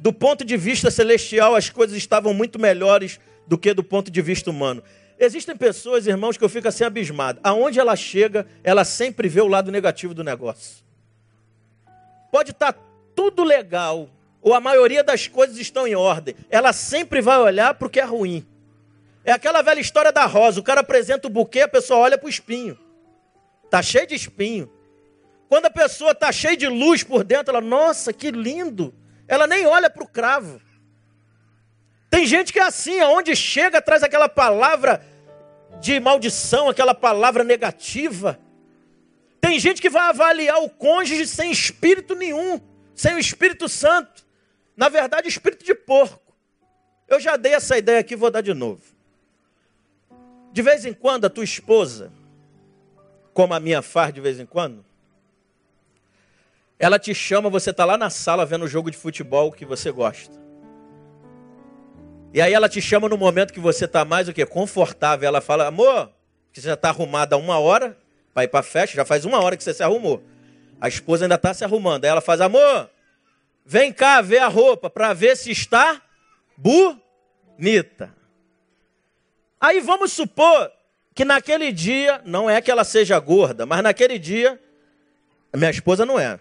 A: Do ponto de vista celestial, as coisas estavam muito melhores do que do ponto de vista humano. Existem pessoas, irmãos, que eu fico assim abismado. Aonde ela chega, ela sempre vê o lado negativo do negócio. Pode estar tá tudo legal, ou a maioria das coisas estão em ordem. Ela sempre vai olhar para o que é ruim. É aquela velha história da rosa. O cara apresenta o buquê, a pessoa olha para o espinho. Está cheio de espinho. Quando a pessoa está cheia de luz por dentro, ela, nossa, que lindo. Ela nem olha para o cravo. Tem gente que é assim, aonde chega, traz aquela palavra de maldição, aquela palavra negativa. Tem gente que vai avaliar o cônjuge sem espírito nenhum, sem o Espírito Santo. Na verdade, espírito de porco. Eu já dei essa ideia aqui, vou dar de novo. De vez em quando, a tua esposa, como a minha faz de vez em quando, ela te chama, você está lá na sala vendo o jogo de futebol que você gosta. E aí ela te chama no momento que você está mais o quê? Confortável. Ela fala, amor, que você já está arrumada há uma hora para ir para a festa, já faz uma hora que você se arrumou. A esposa ainda está se arrumando. Aí ela faz, amor, vem cá ver a roupa para ver se está bonita. Aí vamos supor que naquele dia, não é que ela seja gorda, mas naquele dia, minha esposa não é.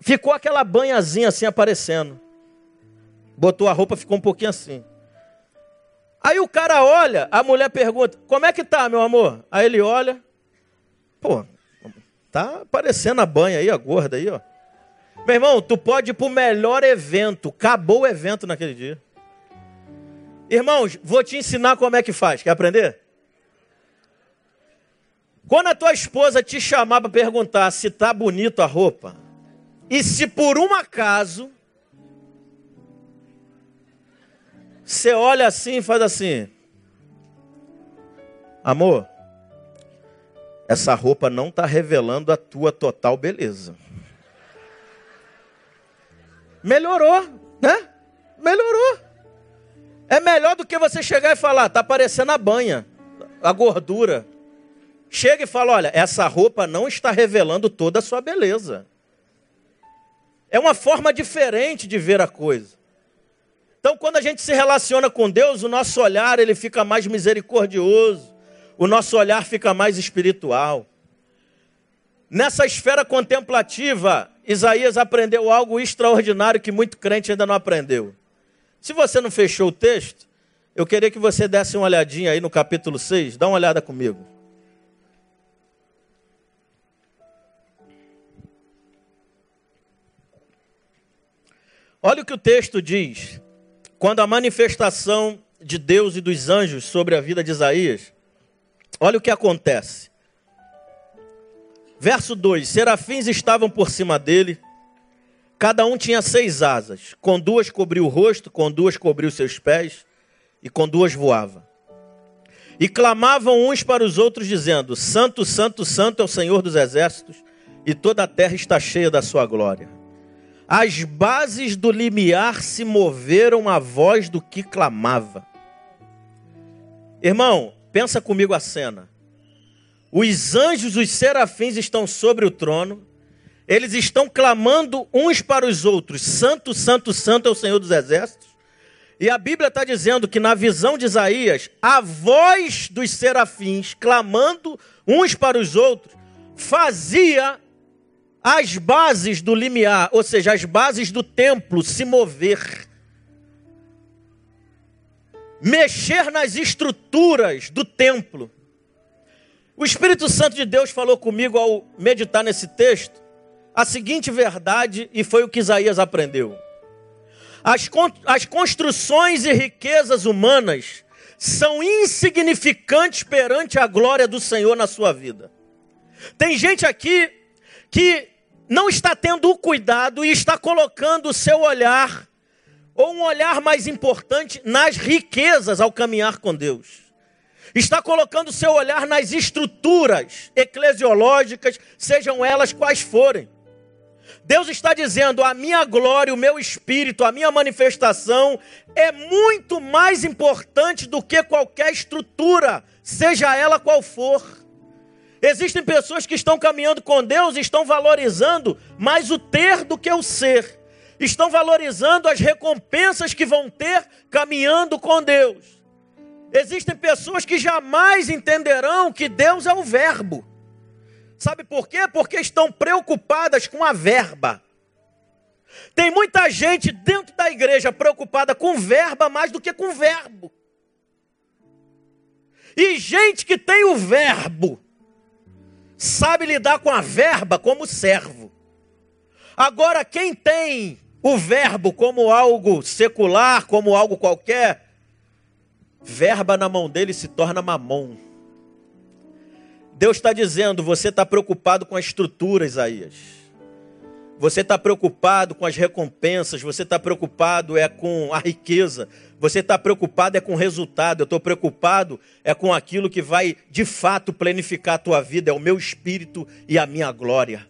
A: Ficou aquela banhazinha assim aparecendo. Botou a roupa, ficou um pouquinho assim. Aí o cara olha, a mulher pergunta: Como é que tá, meu amor? Aí ele olha, pô, tá aparecendo a banha aí, a gorda aí, ó. Meu irmão, tu pode ir pro melhor evento, acabou o evento naquele dia. Irmãos, vou te ensinar como é que faz. Quer aprender? Quando a tua esposa te chamar para perguntar se tá bonito a roupa, e se por um acaso você olha assim e faz assim: Amor, essa roupa não está revelando a tua total beleza. Melhorou, né? Melhorou. É melhor do que você chegar e falar, tá parecendo a banha, a gordura. Chega e fala, olha, essa roupa não está revelando toda a sua beleza. É uma forma diferente de ver a coisa. Então, quando a gente se relaciona com Deus, o nosso olhar ele fica mais misericordioso, o nosso olhar fica mais espiritual. Nessa esfera contemplativa, Isaías aprendeu algo extraordinário que muito crente ainda não aprendeu. Se você não fechou o texto, eu queria que você desse uma olhadinha aí no capítulo 6, dá uma olhada comigo. Olha o que o texto diz. Quando a manifestação de Deus e dos anjos sobre a vida de Isaías, olha o que acontece. Verso 2: Serafins estavam por cima dele, cada um tinha seis asas, com duas cobriu o rosto, com duas cobriu seus pés, e com duas voava. E clamavam uns para os outros, dizendo: Santo, Santo, Santo é o Senhor dos exércitos, e toda a terra está cheia da sua glória. As bases do limiar se moveram à voz do que clamava. Irmão, pensa comigo a cena. Os anjos, os serafins estão sobre o trono. Eles estão clamando uns para os outros: Santo, Santo, Santo é o Senhor dos Exércitos. E a Bíblia está dizendo que na visão de Isaías, a voz dos serafins clamando uns para os outros fazia as bases do limiar, ou seja, as bases do templo se mover, mexer nas estruturas do templo. O Espírito Santo de Deus falou comigo ao meditar nesse texto a seguinte verdade, e foi o que Isaías aprendeu: as, as construções e riquezas humanas são insignificantes perante a glória do Senhor na sua vida. Tem gente aqui que não está tendo o cuidado e está colocando o seu olhar, ou um olhar mais importante, nas riquezas ao caminhar com Deus. Está colocando o seu olhar nas estruturas eclesiológicas, sejam elas quais forem. Deus está dizendo: a minha glória, o meu espírito, a minha manifestação é muito mais importante do que qualquer estrutura, seja ela qual for. Existem pessoas que estão caminhando com Deus e estão valorizando mais o ter do que o ser. Estão valorizando as recompensas que vão ter caminhando com Deus. Existem pessoas que jamais entenderão que Deus é o Verbo. Sabe por quê? Porque estão preocupadas com a verba. Tem muita gente dentro da igreja preocupada com verba mais do que com verbo. E gente que tem o verbo sabe lidar com a verba como servo. Agora, quem tem o verbo como algo secular, como algo qualquer, verba na mão dele se torna mamão. Deus está dizendo: você está preocupado com a estrutura, Isaías. Você está preocupado com as recompensas, você está preocupado é com a riqueza, você está preocupado é com o resultado, eu estou preocupado é com aquilo que vai de fato planificar a tua vida, é o meu espírito e a minha glória.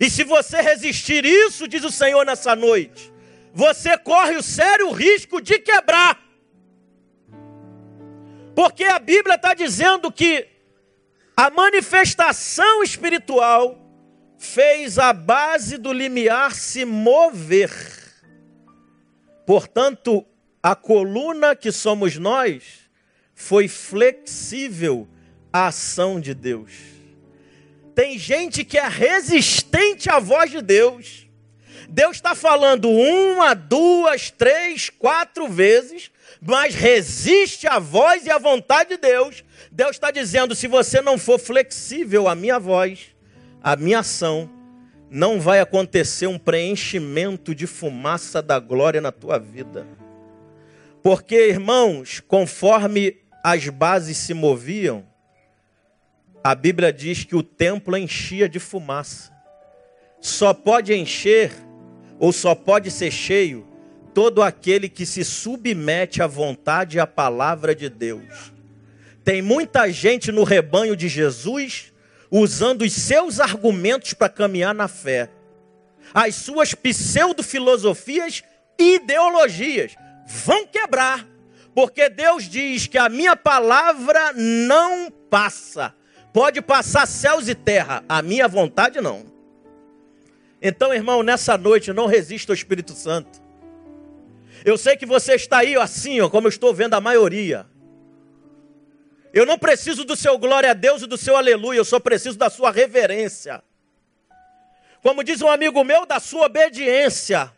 A: E se você resistir isso, diz o Senhor nessa noite, você corre o sério risco de quebrar. Porque a Bíblia está dizendo que a manifestação espiritual fez a base do limiar se mover. Portanto, a coluna que somos nós foi flexível à ação de Deus. Tem gente que é resistente à voz de Deus. Deus está falando uma, duas, três, quatro vezes, mas resiste à voz e à vontade de Deus. Deus está dizendo: se você não for flexível à minha voz, à minha ação, não vai acontecer um preenchimento de fumaça da glória na tua vida. Porque, irmãos, conforme as bases se moviam, a Bíblia diz que o templo enchia de fumaça. Só pode encher, ou só pode ser cheio, todo aquele que se submete à vontade e à palavra de Deus. Tem muita gente no rebanho de Jesus usando os seus argumentos para caminhar na fé, as suas pseudo-filosofias e ideologias vão quebrar, porque Deus diz que a minha palavra não passa. Pode passar céus e terra, a minha vontade não. Então, irmão, nessa noite não resista ao Espírito Santo. Eu sei que você está aí assim, ó, como eu estou vendo a maioria. Eu não preciso do seu glória a Deus e do seu aleluia, eu só preciso da sua reverência. Como diz um amigo meu, da sua obediência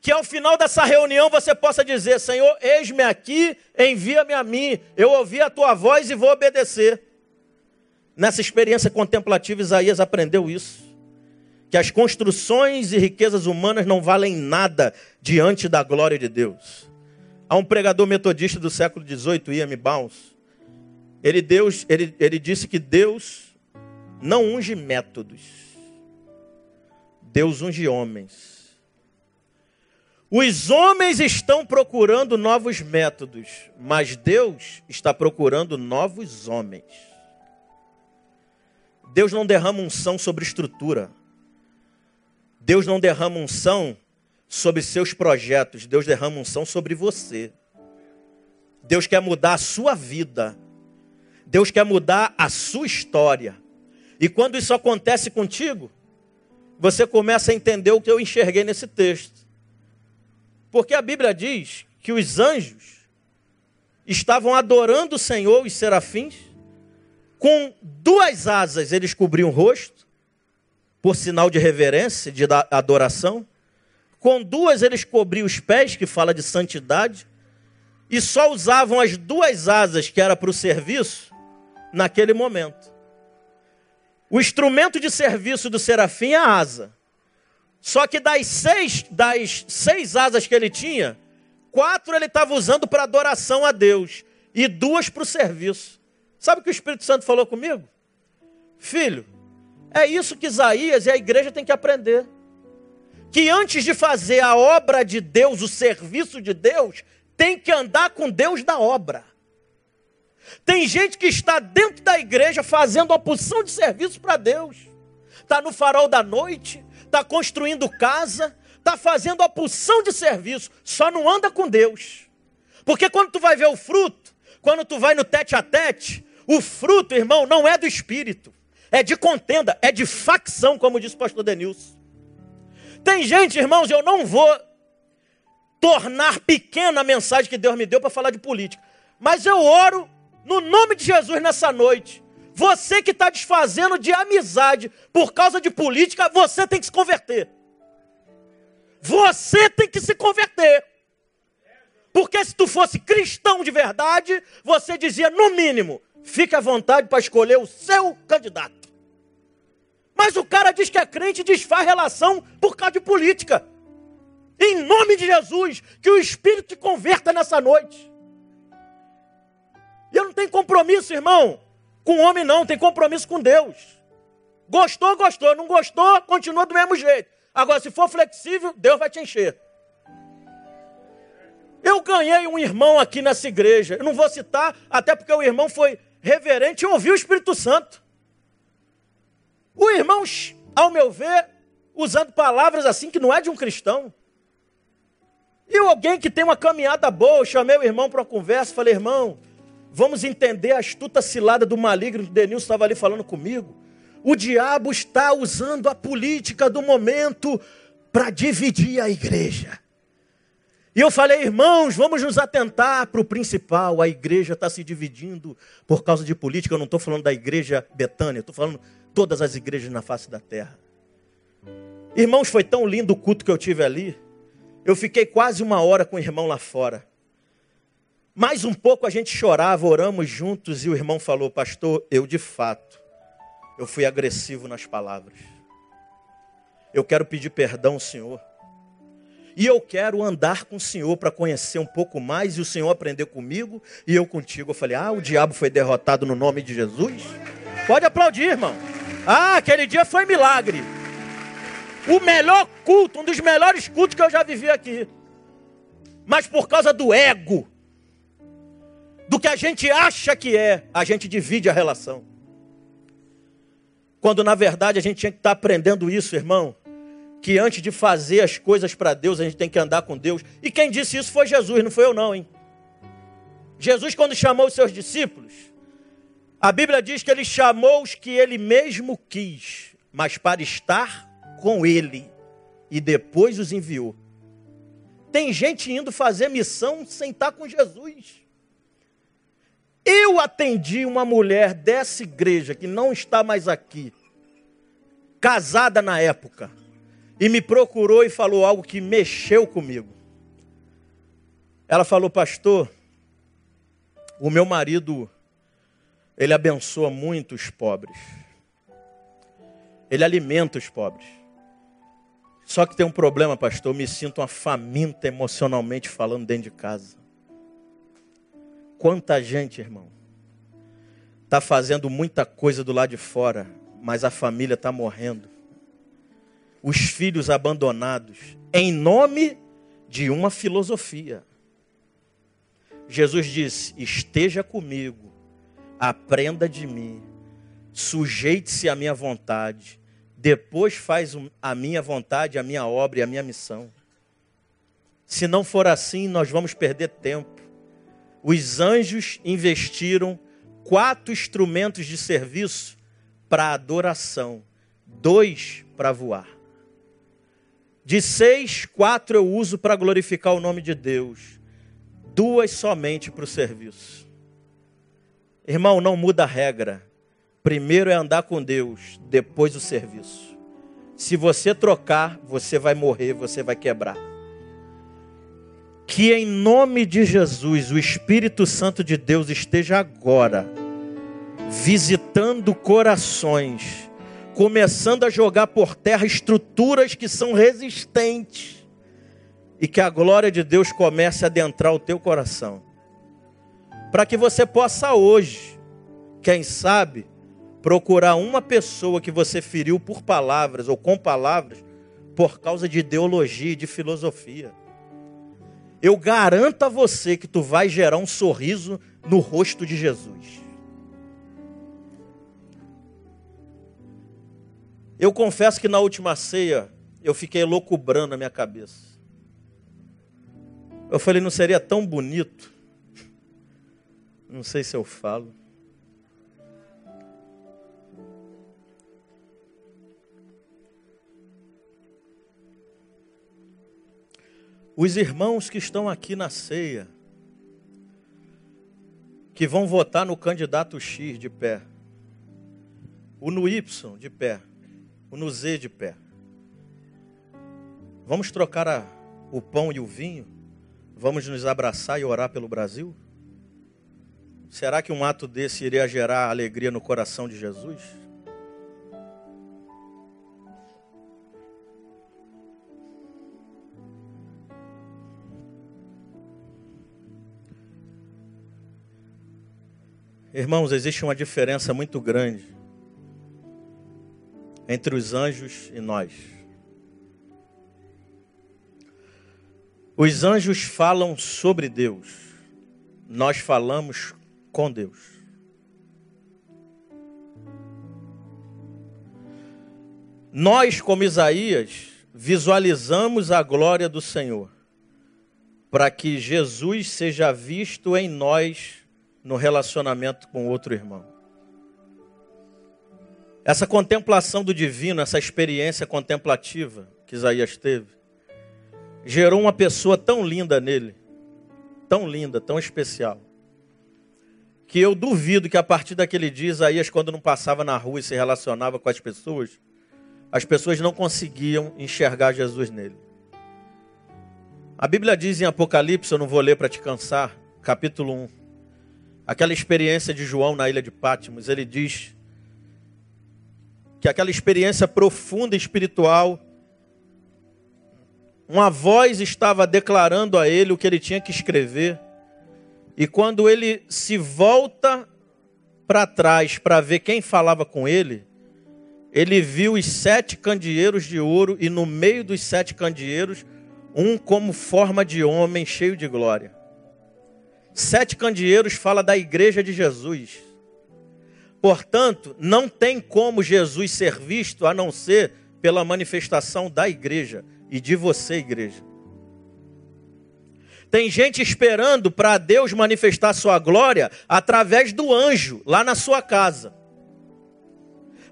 A: que ao final dessa reunião você possa dizer: Senhor, eis-me aqui, envia-me a mim, eu ouvi a tua voz e vou obedecer. Nessa experiência contemplativa, Isaías aprendeu isso. Que as construções e riquezas humanas não valem nada diante da glória de Deus. Há um pregador metodista do século XVIII, Ian Bounce. Ele, Deus, ele, ele disse que Deus não unge métodos, Deus unge homens. Os homens estão procurando novos métodos, mas Deus está procurando novos homens. Deus não derrama unção sobre estrutura. Deus não derrama unção sobre seus projetos. Deus derrama unção sobre você. Deus quer mudar a sua vida. Deus quer mudar a sua história. E quando isso acontece contigo, você começa a entender o que eu enxerguei nesse texto. Porque a Bíblia diz que os anjos estavam adorando o Senhor, os serafins, com duas asas eles cobriam o rosto, por sinal de reverência, de adoração. Com duas eles cobriam os pés, que fala de santidade. E só usavam as duas asas, que era para o serviço, naquele momento. O instrumento de serviço do serafim é a asa. Só que das seis, das seis asas que ele tinha, quatro ele estava usando para adoração a Deus e duas para o serviço. Sabe o que o Espírito Santo falou comigo? Filho, é isso que Isaías e a igreja tem que aprender. Que antes de fazer a obra de Deus, o serviço de Deus, tem que andar com Deus da obra. Tem gente que está dentro da igreja fazendo opção de serviço para Deus. Está no farol da noite, está construindo casa, está fazendo a pulsão de serviço, só não anda com Deus. Porque quando tu vai ver o fruto, quando tu vai no tete a tete, o fruto, irmão, não é do espírito, é de contenda, é de facção, como disse o pastor Denilson. Tem gente, irmãos, eu não vou tornar pequena a mensagem que Deus me deu para falar de política, mas eu oro no nome de Jesus nessa noite você que está desfazendo de amizade por causa de política, você tem que se converter. Você tem que se converter. Porque se tu fosse cristão de verdade, você dizia, no mínimo, fique à vontade para escolher o seu candidato. Mas o cara diz que é crente e desfaz relação por causa de política. Em nome de Jesus, que o Espírito te converta nessa noite. Eu não tenho compromisso, irmão, com homem não, tem compromisso com Deus. Gostou, gostou. Não gostou, continua do mesmo jeito. Agora, se for flexível, Deus vai te encher. Eu ganhei um irmão aqui nessa igreja. Eu não vou citar, até porque o irmão foi reverente e ouviu o Espírito Santo. O irmão, ao meu ver, usando palavras assim que não é de um cristão. E alguém que tem uma caminhada boa, eu chamei o irmão para uma conversa, falei, irmão, Vamos entender a astuta cilada do maligno. O Denilson estava ali falando comigo. O diabo está usando a política do momento para dividir a igreja. E eu falei, irmãos, vamos nos atentar para o principal. A igreja está se dividindo por causa de política. Eu não estou falando da igreja Betânia, estou falando todas as igrejas na face da terra. Irmãos, foi tão lindo o culto que eu tive ali. Eu fiquei quase uma hora com o irmão lá fora. Mais um pouco a gente chorava, oramos juntos e o irmão falou: Pastor, eu de fato, eu fui agressivo nas palavras. Eu quero pedir perdão Senhor. E eu quero andar com o Senhor para conhecer um pouco mais e o Senhor aprender comigo e eu contigo. Eu falei: Ah, o diabo foi derrotado no nome de Jesus? Pode aplaudir, irmão. Ah, aquele dia foi milagre. O melhor culto, um dos melhores cultos que eu já vivi aqui. Mas por causa do ego, do que a gente acha que é, a gente divide a relação. Quando na verdade a gente tinha que estar aprendendo isso, irmão que antes de fazer as coisas para Deus, a gente tem que andar com Deus. E quem disse isso foi Jesus, não foi eu não, hein? Jesus, quando chamou os seus discípulos, a Bíblia diz que ele chamou os que ele mesmo quis, mas para estar com ele, e depois os enviou. Tem gente indo fazer missão sem estar com Jesus. Eu atendi uma mulher dessa igreja que não está mais aqui, casada na época e me procurou e falou algo que mexeu comigo. Ela falou, pastor, o meu marido, ele abençoa muito os pobres. Ele alimenta os pobres. Só que tem um problema, pastor, eu me sinto uma faminta emocionalmente falando dentro de casa. Quanta gente, irmão, está fazendo muita coisa do lado de fora, mas a família está morrendo os filhos abandonados em nome de uma filosofia. Jesus disse: Esteja comigo, aprenda de mim, sujeite-se à minha vontade, depois faz a minha vontade, a minha obra e a minha missão. Se não for assim, nós vamos perder tempo. Os anjos investiram quatro instrumentos de serviço para adoração, dois para voar. De seis, quatro eu uso para glorificar o nome de Deus, duas somente para o serviço. Irmão, não muda a regra. Primeiro é andar com Deus, depois o serviço. Se você trocar, você vai morrer, você vai quebrar. Que em nome de Jesus, o Espírito Santo de Deus esteja agora visitando corações começando a jogar por terra estruturas que são resistentes e que a glória de Deus comece a adentrar o teu coração. Para que você possa hoje, quem sabe, procurar uma pessoa que você feriu por palavras ou com palavras por causa de ideologia e de filosofia. Eu garanto a você que tu vai gerar um sorriso no rosto de Jesus. Eu confesso que na última ceia eu fiquei loucubrando na minha cabeça. Eu falei, não seria tão bonito? Não sei se eu falo. Os irmãos que estão aqui na ceia, que vão votar no candidato X de pé, o no Y de pé o no Z de pé. Vamos trocar a, o pão e o vinho? Vamos nos abraçar e orar pelo Brasil? Será que um ato desse iria gerar alegria no coração de Jesus? Irmãos, existe uma diferença muito grande entre os anjos e nós. Os anjos falam sobre Deus, nós falamos com Deus. Nós, como Isaías, visualizamos a glória do Senhor, para que Jesus seja visto em nós no relacionamento com outro irmão. Essa contemplação do divino, essa experiência contemplativa que Isaías teve, gerou uma pessoa tão linda nele, tão linda, tão especial, que eu duvido que a partir daquele dia, Isaías, quando não passava na rua e se relacionava com as pessoas, as pessoas não conseguiam enxergar Jesus nele. A Bíblia diz em Apocalipse, eu não vou ler para te cansar, capítulo 1, aquela experiência de João na ilha de Pátimos, ele diz que aquela experiência profunda espiritual, uma voz estava declarando a ele o que ele tinha que escrever, e quando ele se volta para trás para ver quem falava com ele, ele viu os sete candeeiros de ouro, e no meio dos sete candeeiros, um como forma de homem cheio de glória. Sete candeeiros fala da igreja de Jesus. Portanto, não tem como Jesus ser visto a não ser pela manifestação da igreja e de você, igreja. Tem gente esperando para Deus manifestar sua glória através do anjo lá na sua casa.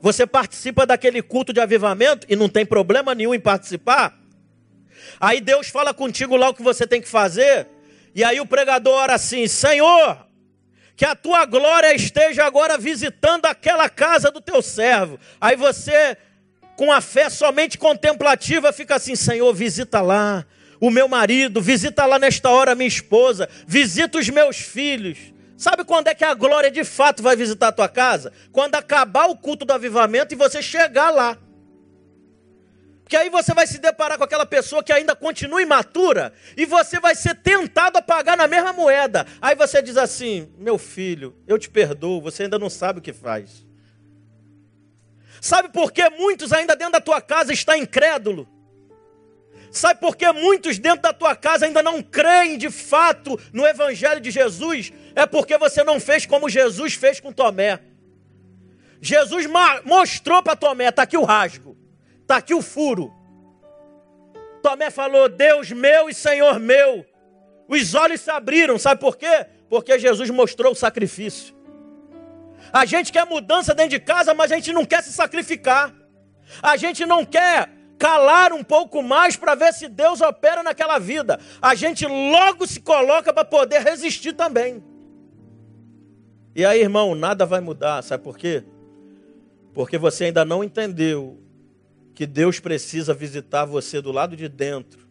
A: Você participa daquele culto de avivamento e não tem problema nenhum em participar. Aí Deus fala contigo lá o que você tem que fazer. E aí o pregador ora assim: Senhor, que a tua glória esteja agora visitando aquela casa do teu servo. Aí você, com a fé somente contemplativa, fica assim: Senhor, visita lá o meu marido, visita lá nesta hora minha esposa, visita os meus filhos. Sabe quando é que a glória de fato vai visitar a tua casa? Quando acabar o culto do avivamento e você chegar lá. Porque aí você vai se deparar com aquela pessoa que ainda continua imatura e você vai ser tentado a pagar na mesma moeda. Aí você diz assim: Meu filho, eu te perdoo, você ainda não sabe o que faz. Sabe por que muitos ainda dentro da tua casa estão incrédulo? Sabe por que muitos dentro da tua casa ainda não creem de fato no Evangelho de Jesus? É porque você não fez como Jesus fez com Tomé. Jesus mostrou para Tomé, está aqui o rasgo. Está aqui o furo. Tomé falou: Deus meu e Senhor meu. Os olhos se abriram, sabe por quê? Porque Jesus mostrou o sacrifício. A gente quer mudança dentro de casa, mas a gente não quer se sacrificar. A gente não quer calar um pouco mais para ver se Deus opera naquela vida. A gente logo se coloca para poder resistir também. E aí, irmão, nada vai mudar, sabe por quê? Porque você ainda não entendeu que Deus precisa visitar você do lado de dentro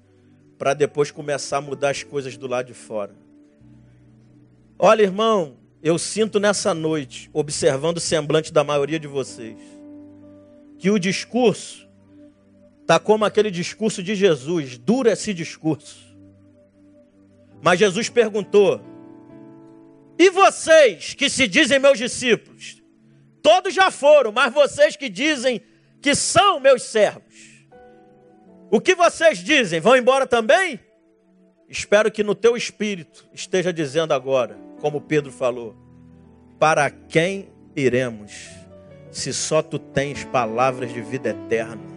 A: para depois começar a mudar as coisas do lado de fora. Olha, irmão, eu sinto nessa noite, observando o semblante da maioria de vocês, que o discurso está como aquele discurso de Jesus, duro esse discurso. Mas Jesus perguntou: E vocês que se dizem meus discípulos? Todos já foram, mas vocês que dizem que são meus servos. O que vocês dizem? Vão embora também? Espero que no teu espírito esteja dizendo agora, como Pedro falou: Para quem iremos, se só tu tens palavras de vida eterna?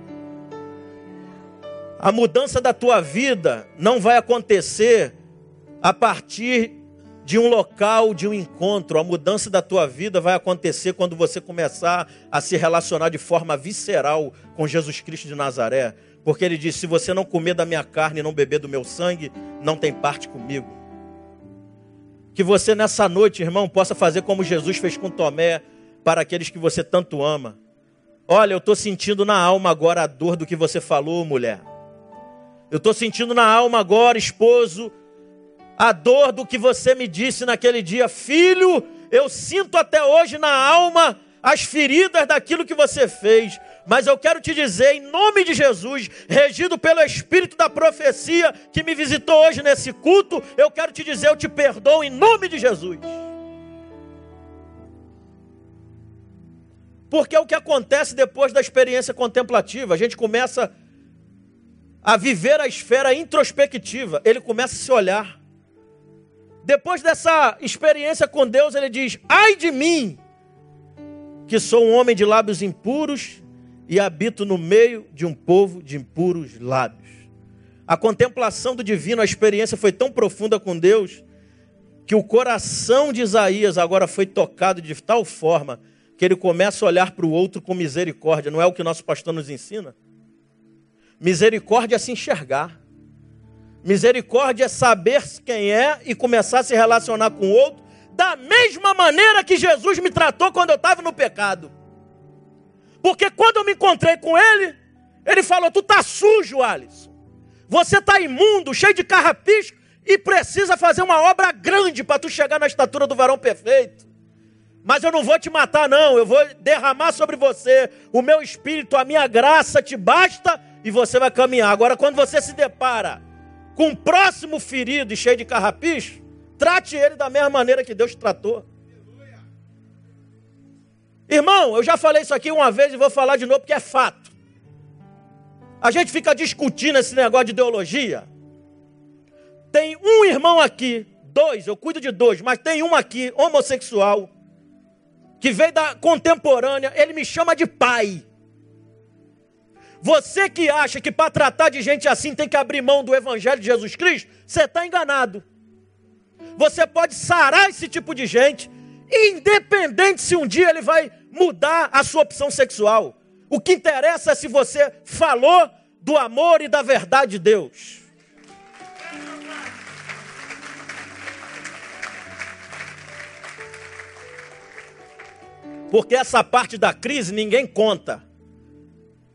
A: A mudança da tua vida não vai acontecer a partir de um local, de um encontro. A mudança da tua vida vai acontecer quando você começar a se relacionar de forma visceral com Jesus Cristo de Nazaré. Porque ele disse: Se você não comer da minha carne e não beber do meu sangue, não tem parte comigo. Que você nessa noite, irmão, possa fazer como Jesus fez com Tomé, para aqueles que você tanto ama. Olha, eu estou sentindo na alma agora a dor do que você falou, mulher. Eu estou sentindo na alma agora, esposo, a dor do que você me disse naquele dia, filho, eu sinto até hoje na alma as feridas daquilo que você fez. Mas eu quero te dizer, em nome de Jesus, regido pelo Espírito da profecia que me visitou hoje nesse culto, eu quero te dizer, eu te perdoo em nome de Jesus. Porque é o que acontece depois da experiência contemplativa. A gente começa a viver a esfera introspectiva, ele começa a se olhar. Depois dessa experiência com Deus, ele diz: Ai de mim, que sou um homem de lábios impuros e habito no meio de um povo de impuros lábios. A contemplação do divino, a experiência foi tão profunda com Deus, que o coração de Isaías agora foi tocado de tal forma que ele começa a olhar para o outro com misericórdia. Não é o que nosso pastor nos ensina? Misericórdia é se enxergar. Misericórdia é saber quem é e começar a se relacionar com o outro da mesma maneira que Jesus me tratou quando eu estava no pecado. Porque quando eu me encontrei com ele, ele falou: Tu tá sujo, Alisson. Você tá imundo, cheio de carrapisco e precisa fazer uma obra grande para tu chegar na estatura do varão perfeito. Mas eu não vou te matar, não. Eu vou derramar sobre você o meu espírito, a minha graça te basta e você vai caminhar. Agora, quando você se depara com um próximo ferido e cheio de carrapicho, trate ele da mesma maneira que Deus tratou. Irmão, eu já falei isso aqui uma vez e vou falar de novo porque é fato. A gente fica discutindo esse negócio de ideologia. Tem um irmão aqui, dois, eu cuido de dois, mas tem um aqui, homossexual, que veio da contemporânea, ele me chama de pai. Você que acha que para tratar de gente assim tem que abrir mão do Evangelho de Jesus Cristo, você está enganado. Você pode sarar esse tipo de gente, independente se um dia ele vai mudar a sua opção sexual. O que interessa é se você falou do amor e da verdade de Deus. Porque essa parte da crise ninguém conta.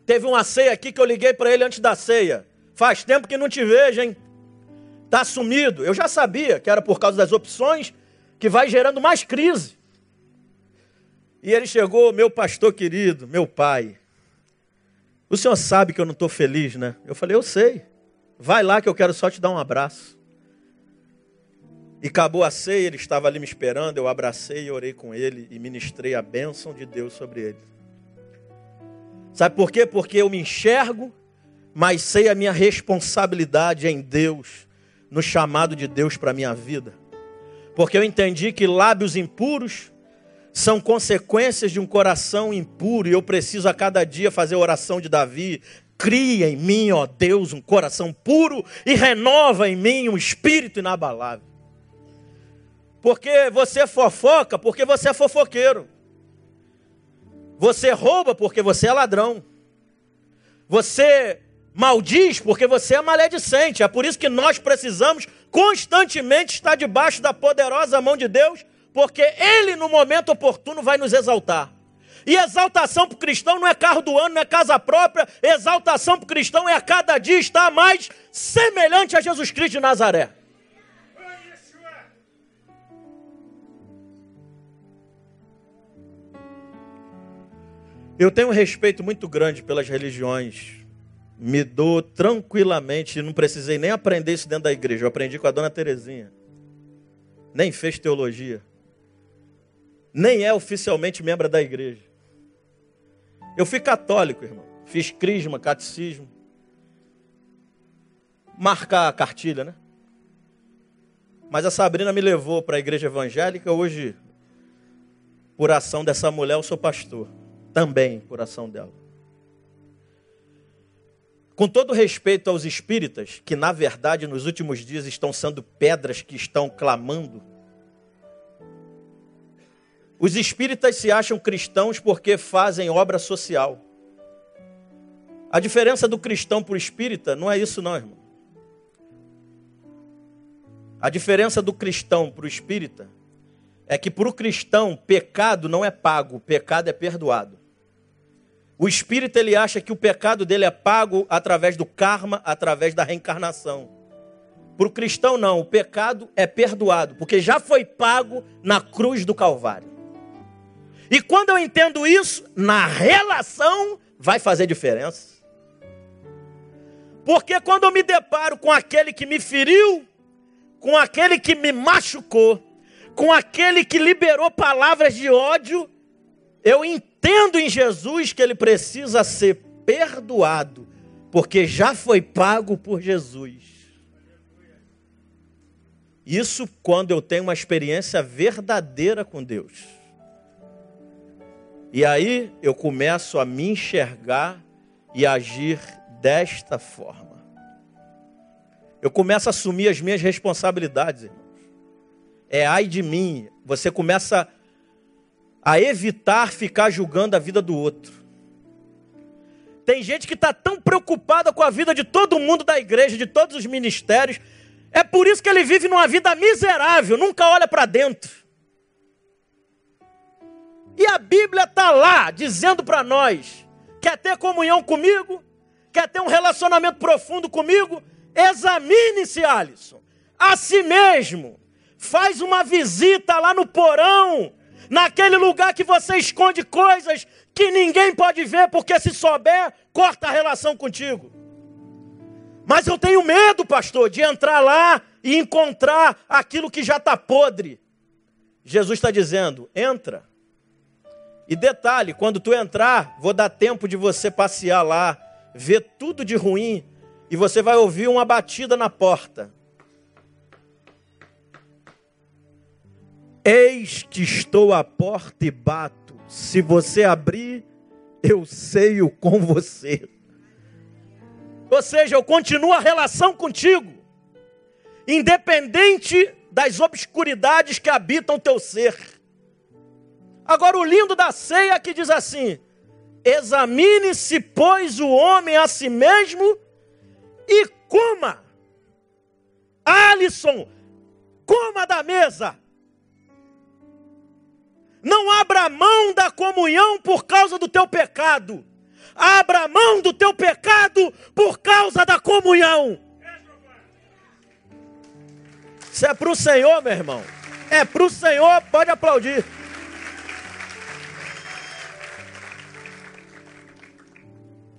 A: Teve uma ceia aqui que eu liguei para ele antes da ceia. Faz tempo que não te vejo, hein? Tá sumido. Eu já sabia que era por causa das opções que vai gerando mais crise. E ele chegou, meu pastor querido, meu pai. O senhor sabe que eu não estou feliz, né? Eu falei, eu sei. Vai lá que eu quero só te dar um abraço. E acabou a ceia, ele estava ali me esperando, eu abracei e orei com ele e ministrei a bênção de Deus sobre ele. Sabe por quê? Porque eu me enxergo, mas sei a minha responsabilidade em Deus, no chamado de Deus para a minha vida. Porque eu entendi que lábios impuros são consequências de um coração impuro e eu preciso a cada dia fazer a oração de Davi. Cria em mim, ó Deus, um coração puro e renova em mim um espírito inabalável. Porque você fofoca, porque você é fofoqueiro. Você rouba porque você é ladrão. Você maldiz porque você é maledicente. É por isso que nós precisamos constantemente estar debaixo da poderosa mão de Deus, porque Ele, no momento oportuno, vai nos exaltar. E exaltação para o cristão não é carro do ano, não é casa própria. Exaltação para o cristão é a cada dia estar mais semelhante a Jesus Cristo de Nazaré. Eu tenho um respeito muito grande pelas religiões. Me dou tranquilamente, não precisei nem aprender isso dentro da igreja. Eu aprendi com a dona Terezinha. Nem fez teologia. Nem é oficialmente membro da igreja. Eu fui católico, irmão. Fiz crisma, catecismo. Marcar a cartilha, né? Mas a Sabrina me levou para a igreja evangélica. Hoje, por ação dessa mulher, eu sou pastor também por ação dela. Com todo respeito aos espíritas, que na verdade nos últimos dias estão sendo pedras que estão clamando, os espíritas se acham cristãos porque fazem obra social. A diferença do cristão para o espírita não é isso, não, irmão. A diferença do cristão para o espírita é que para o cristão, pecado não é pago, pecado é perdoado. O espírito ele acha que o pecado dele é pago através do karma, através da reencarnação. Para o cristão, não, o pecado é perdoado, porque já foi pago na cruz do Calvário. E quando eu entendo isso, na relação vai fazer diferença. Porque quando eu me deparo com aquele que me feriu, com aquele que me machucou, com aquele que liberou palavras de ódio, eu entendo em Jesus que ele precisa ser perdoado, porque já foi pago por Jesus. Isso quando eu tenho uma experiência verdadeira com Deus. E aí eu começo a me enxergar e agir desta forma. Eu começo a assumir as minhas responsabilidades, irmãos. É ai de mim. Você começa a a evitar ficar julgando a vida do outro. Tem gente que está tão preocupada com a vida de todo mundo da igreja, de todos os ministérios. É por isso que ele vive numa vida miserável, nunca olha para dentro. E a Bíblia está lá dizendo para nós: quer ter comunhão comigo? Quer ter um relacionamento profundo comigo? Examine-se, Alisson, a si mesmo. Faz uma visita lá no porão, naquele lugar que você esconde coisas que ninguém pode ver, porque se souber, corta a relação contigo. Mas eu tenho medo, pastor, de entrar lá e encontrar aquilo que já está podre. Jesus está dizendo: entra. E detalhe: quando tu entrar, vou dar tempo de você passear lá, ver tudo de ruim, e você vai ouvir uma batida na porta. Eis que estou à porta e bato. Se você abrir, eu ceio com você. Ou seja, eu continuo a relação contigo, independente das obscuridades que habitam teu ser. Agora, o lindo da ceia que diz assim: examine-se, pois, o homem a si mesmo e coma. Alisson, coma da mesa. Não abra mão da comunhão por causa do teu pecado. Abra mão do teu pecado por causa da comunhão. Isso é para o Senhor, meu irmão. É para o Senhor, pode aplaudir.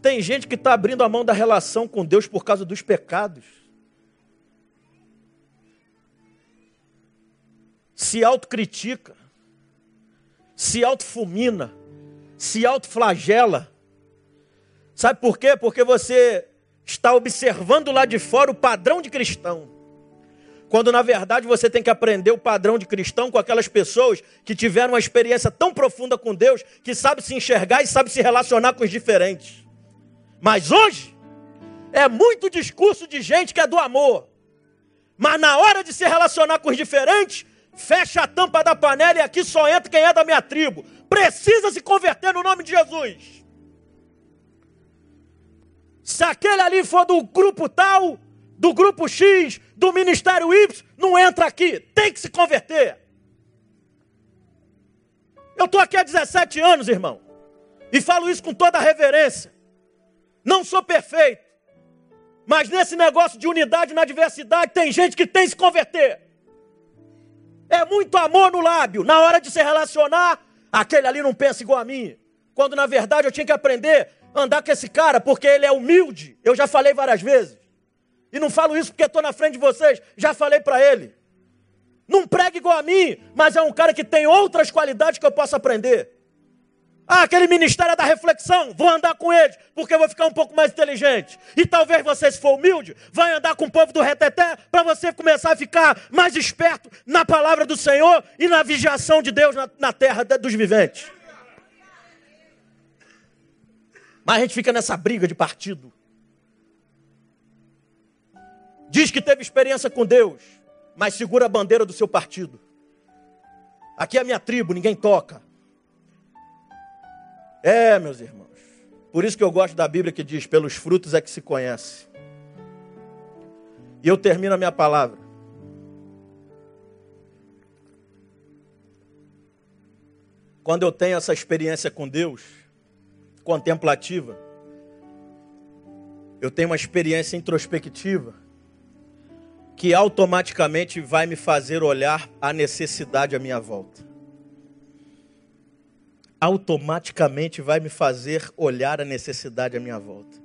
A: Tem gente que está abrindo a mão da relação com Deus por causa dos pecados. Se autocritica se autofumina, se autoflagela. Sabe por quê? Porque você está observando lá de fora o padrão de cristão. Quando na verdade você tem que aprender o padrão de cristão com aquelas pessoas que tiveram uma experiência tão profunda com Deus, que sabe se enxergar e sabe se relacionar com os diferentes. Mas hoje é muito discurso de gente que é do amor. Mas na hora de se relacionar com os diferentes, fecha a tampa da panela e aqui só entra quem é da minha tribo. Precisa se converter no nome de Jesus. Se aquele ali for do grupo tal, do grupo X, do ministério Y, não entra aqui. Tem que se converter. Eu estou aqui há 17 anos, irmão. E falo isso com toda a reverência. Não sou perfeito. Mas nesse negócio de unidade na diversidade, tem gente que tem que se converter. É muito amor no lábio. Na hora de se relacionar, aquele ali não pensa igual a mim. Quando na verdade eu tinha que aprender a andar com esse cara, porque ele é humilde. Eu já falei várias vezes. E não falo isso porque estou na frente de vocês. Já falei para ele. Não prega igual a mim, mas é um cara que tem outras qualidades que eu posso aprender. Ah, aquele ministério é da reflexão, vou andar com eles, porque eu vou ficar um pouco mais inteligente. E talvez você, se for humilde, vai andar com o povo do reteté, para você começar a ficar mais esperto na palavra do Senhor e na vigiação de Deus na, na terra dos viventes. Mas a gente fica nessa briga de partido. Diz que teve experiência com Deus, mas segura a bandeira do seu partido. Aqui é a minha tribo, ninguém toca. É, meus irmãos. Por isso que eu gosto da Bíblia que diz: pelos frutos é que se conhece. E eu termino a minha palavra. Quando eu tenho essa experiência com Deus, contemplativa, eu tenho uma experiência introspectiva, que automaticamente vai me fazer olhar a necessidade à minha volta automaticamente vai me fazer olhar a necessidade à minha volta.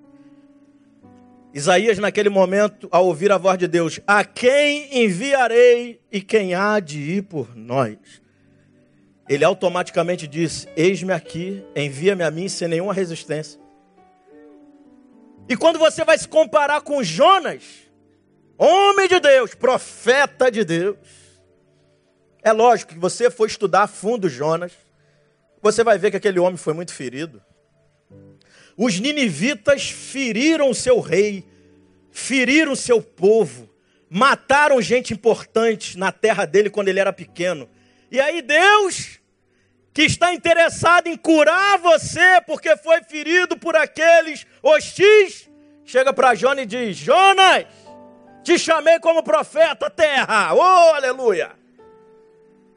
A: Isaías, naquele momento, ao ouvir a voz de Deus, a quem enviarei e quem há de ir por nós? Ele automaticamente disse: Eis-me aqui, envia-me a mim sem nenhuma resistência. E quando você vai se comparar com Jonas, homem de Deus, profeta de Deus, é lógico que você foi estudar a fundo Jonas, você vai ver que aquele homem foi muito ferido. Os ninivitas feriram seu rei, feriram seu povo, mataram gente importante na terra dele quando ele era pequeno. E aí Deus que está interessado em curar você porque foi ferido por aqueles hostis, chega para Jonas e diz: Jonas, te chamei como profeta, terra, oh aleluia.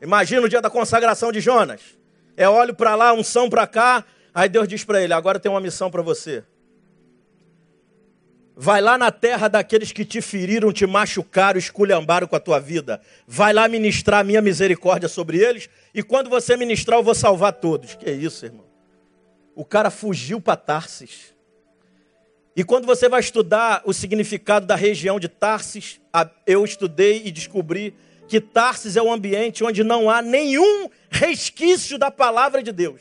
A: Imagina o dia da consagração de Jonas. É olho para lá, unção para cá. Aí Deus diz para ele: agora tem uma missão para você. Vai lá na terra daqueles que te feriram, te machucaram, esculhambaram com a tua vida. Vai lá ministrar a minha misericórdia sobre eles. E quando você ministrar, eu vou salvar todos. Que isso, irmão? O cara fugiu para Tarsis. E quando você vai estudar o significado da região de Tarsis, eu estudei e descobri que Tarsis é um ambiente onde não há nenhum resquício da palavra de Deus.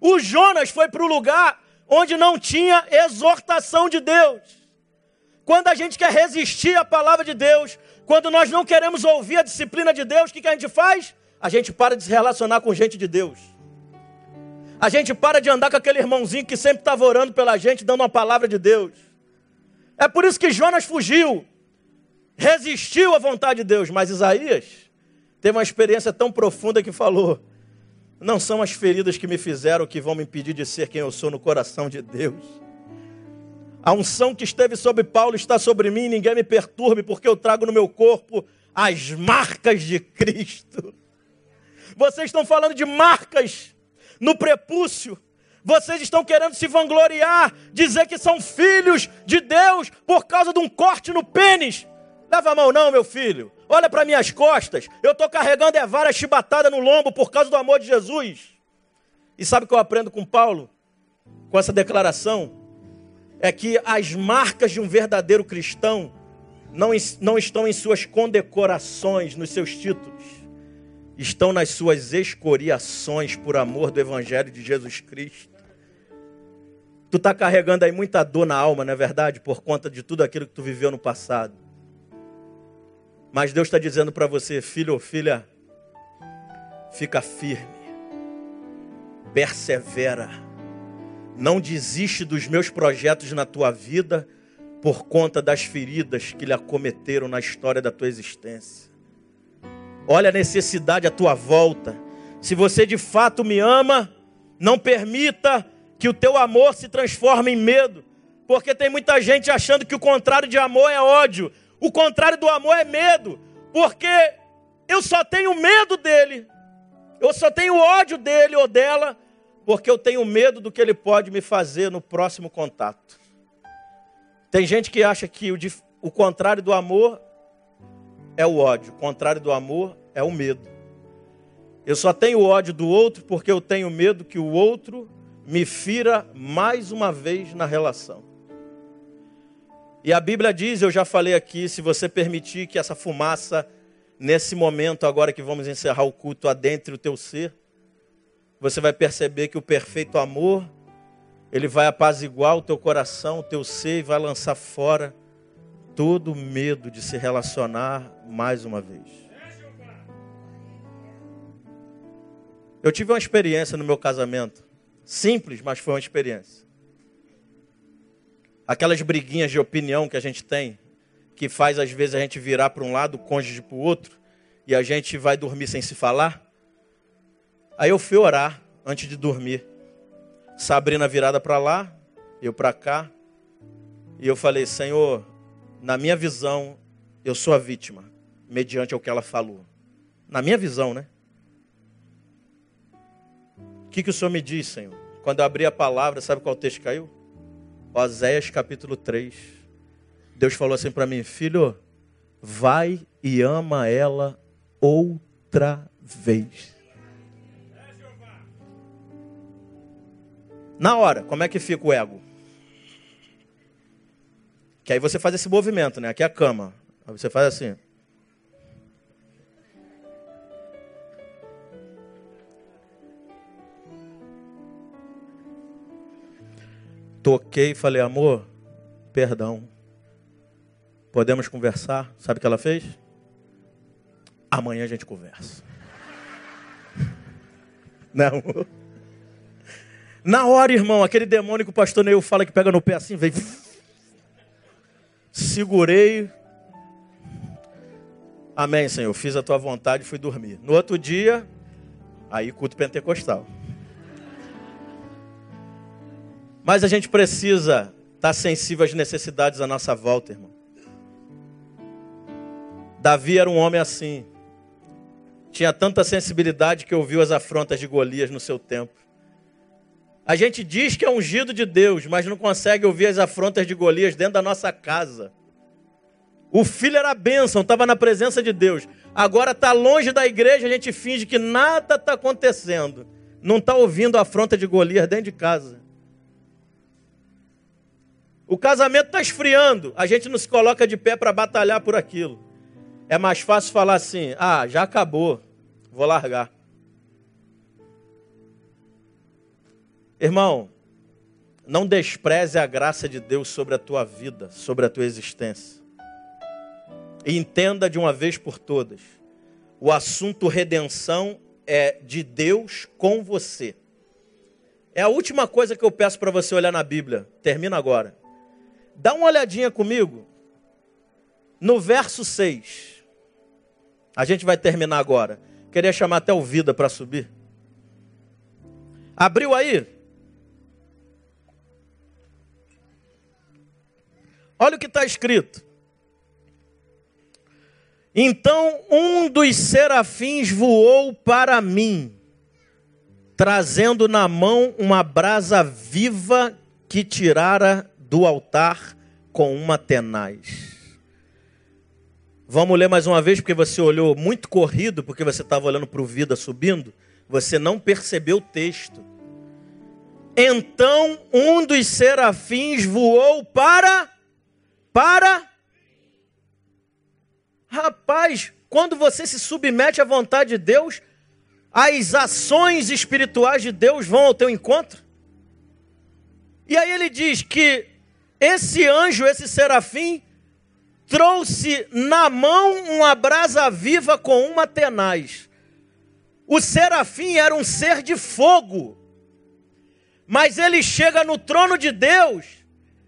A: O Jonas foi para o lugar onde não tinha exortação de Deus. Quando a gente quer resistir à palavra de Deus, quando nós não queremos ouvir a disciplina de Deus, o que, que a gente faz? A gente para de se relacionar com gente de Deus. A gente para de andar com aquele irmãozinho que sempre estava orando pela gente, dando uma palavra de Deus. É por isso que Jonas fugiu, resistiu à vontade de Deus, mas Isaías teve uma experiência tão profunda que falou: não são as feridas que me fizeram que vão me impedir de ser quem eu sou no coração de Deus. A unção que esteve sobre Paulo está sobre mim, ninguém me perturbe, porque eu trago no meu corpo as marcas de Cristo. Vocês estão falando de marcas no prepúcio. Vocês estão querendo se vangloriar, dizer que são filhos de Deus por causa de um corte no pênis. Leva a mão, não, meu filho. Olha para minhas costas. Eu estou carregando é vara chibatada no lombo por causa do amor de Jesus. E sabe o que eu aprendo com Paulo? Com essa declaração? É que as marcas de um verdadeiro cristão não, não estão em suas condecorações, nos seus títulos. Estão nas suas escoriações por amor do Evangelho de Jesus Cristo. Tu está carregando aí muita dor na alma, não é verdade? Por conta de tudo aquilo que tu viveu no passado. Mas Deus está dizendo para você, filho ou filha, fica firme, persevera, não desiste dos meus projetos na tua vida por conta das feridas que lhe acometeram na história da tua existência. Olha a necessidade à tua volta. Se você de fato me ama, não permita que o teu amor se transforme em medo, porque tem muita gente achando que o contrário de amor é ódio. O contrário do amor é medo, porque eu só tenho medo dele, eu só tenho ódio dele ou dela, porque eu tenho medo do que ele pode me fazer no próximo contato. Tem gente que acha que o, o contrário do amor é o ódio, o contrário do amor é o medo. Eu só tenho ódio do outro porque eu tenho medo que o outro me fira mais uma vez na relação. E a Bíblia diz, eu já falei aqui, se você permitir que essa fumaça, nesse momento, agora que vamos encerrar o culto, adentre o teu ser, você vai perceber que o perfeito amor, ele vai apaziguar o teu coração, o teu ser e vai lançar fora todo o medo de se relacionar mais uma vez. Eu tive uma experiência no meu casamento, simples, mas foi uma experiência aquelas briguinhas de opinião que a gente tem, que faz às vezes a gente virar para um lado, cônjuge para o outro, e a gente vai dormir sem se falar. Aí eu fui orar antes de dormir. Sabrina virada para lá, eu para cá. E eu falei: Senhor, na minha visão, eu sou a vítima, mediante o que ela falou. Na minha visão, né? O que, que o Senhor me diz, Senhor? Quando eu abri a palavra, sabe qual texto caiu? Oséias capítulo 3. Deus falou assim para mim, filho, vai e ama ela outra vez. Na hora, como é que fica o ego? Que aí você faz esse movimento, né? Aqui é a cama. Aí você faz assim. Toquei e falei, amor, perdão. Podemos conversar? Sabe o que ela fez? Amanhã a gente conversa. <laughs> Não. Na hora, irmão, aquele demônio que o pastor Neil fala que pega no pé assim, veio. Segurei. Amém, Senhor. Fiz a tua vontade e fui dormir. No outro dia, Aí culto pentecostal. Mas a gente precisa estar sensível às necessidades à nossa volta, irmão. Davi era um homem assim. Tinha tanta sensibilidade que ouviu as afrontas de Golias no seu tempo. A gente diz que é ungido de Deus, mas não consegue ouvir as afrontas de Golias dentro da nossa casa. O filho era bênção, estava na presença de Deus. Agora está longe da igreja, a gente finge que nada está acontecendo. Não está ouvindo a afronta de Golias dentro de casa. O casamento está esfriando, a gente não se coloca de pé para batalhar por aquilo. É mais fácil falar assim: ah, já acabou, vou largar. Irmão, não despreze a graça de Deus sobre a tua vida, sobre a tua existência. E entenda de uma vez por todas: o assunto redenção é de Deus com você. É a última coisa que eu peço para você olhar na Bíblia. Termina agora. Dá uma olhadinha comigo no verso 6. A gente vai terminar agora. Queria chamar até o Vida para subir. Abriu aí? Olha o que está escrito. Então um dos serafins voou para mim, trazendo na mão uma brasa viva que tirara do altar com uma tenaz. Vamos ler mais uma vez, porque você olhou muito corrido, porque você estava olhando para o vida subindo, você não percebeu o texto. Então um dos serafins voou para para. Rapaz, quando você se submete à vontade de Deus, as ações espirituais de Deus vão ao teu encontro. E aí ele diz que esse anjo, esse serafim, trouxe na mão uma brasa viva com uma tenaz. O serafim era um ser de fogo, mas ele chega no trono de Deus,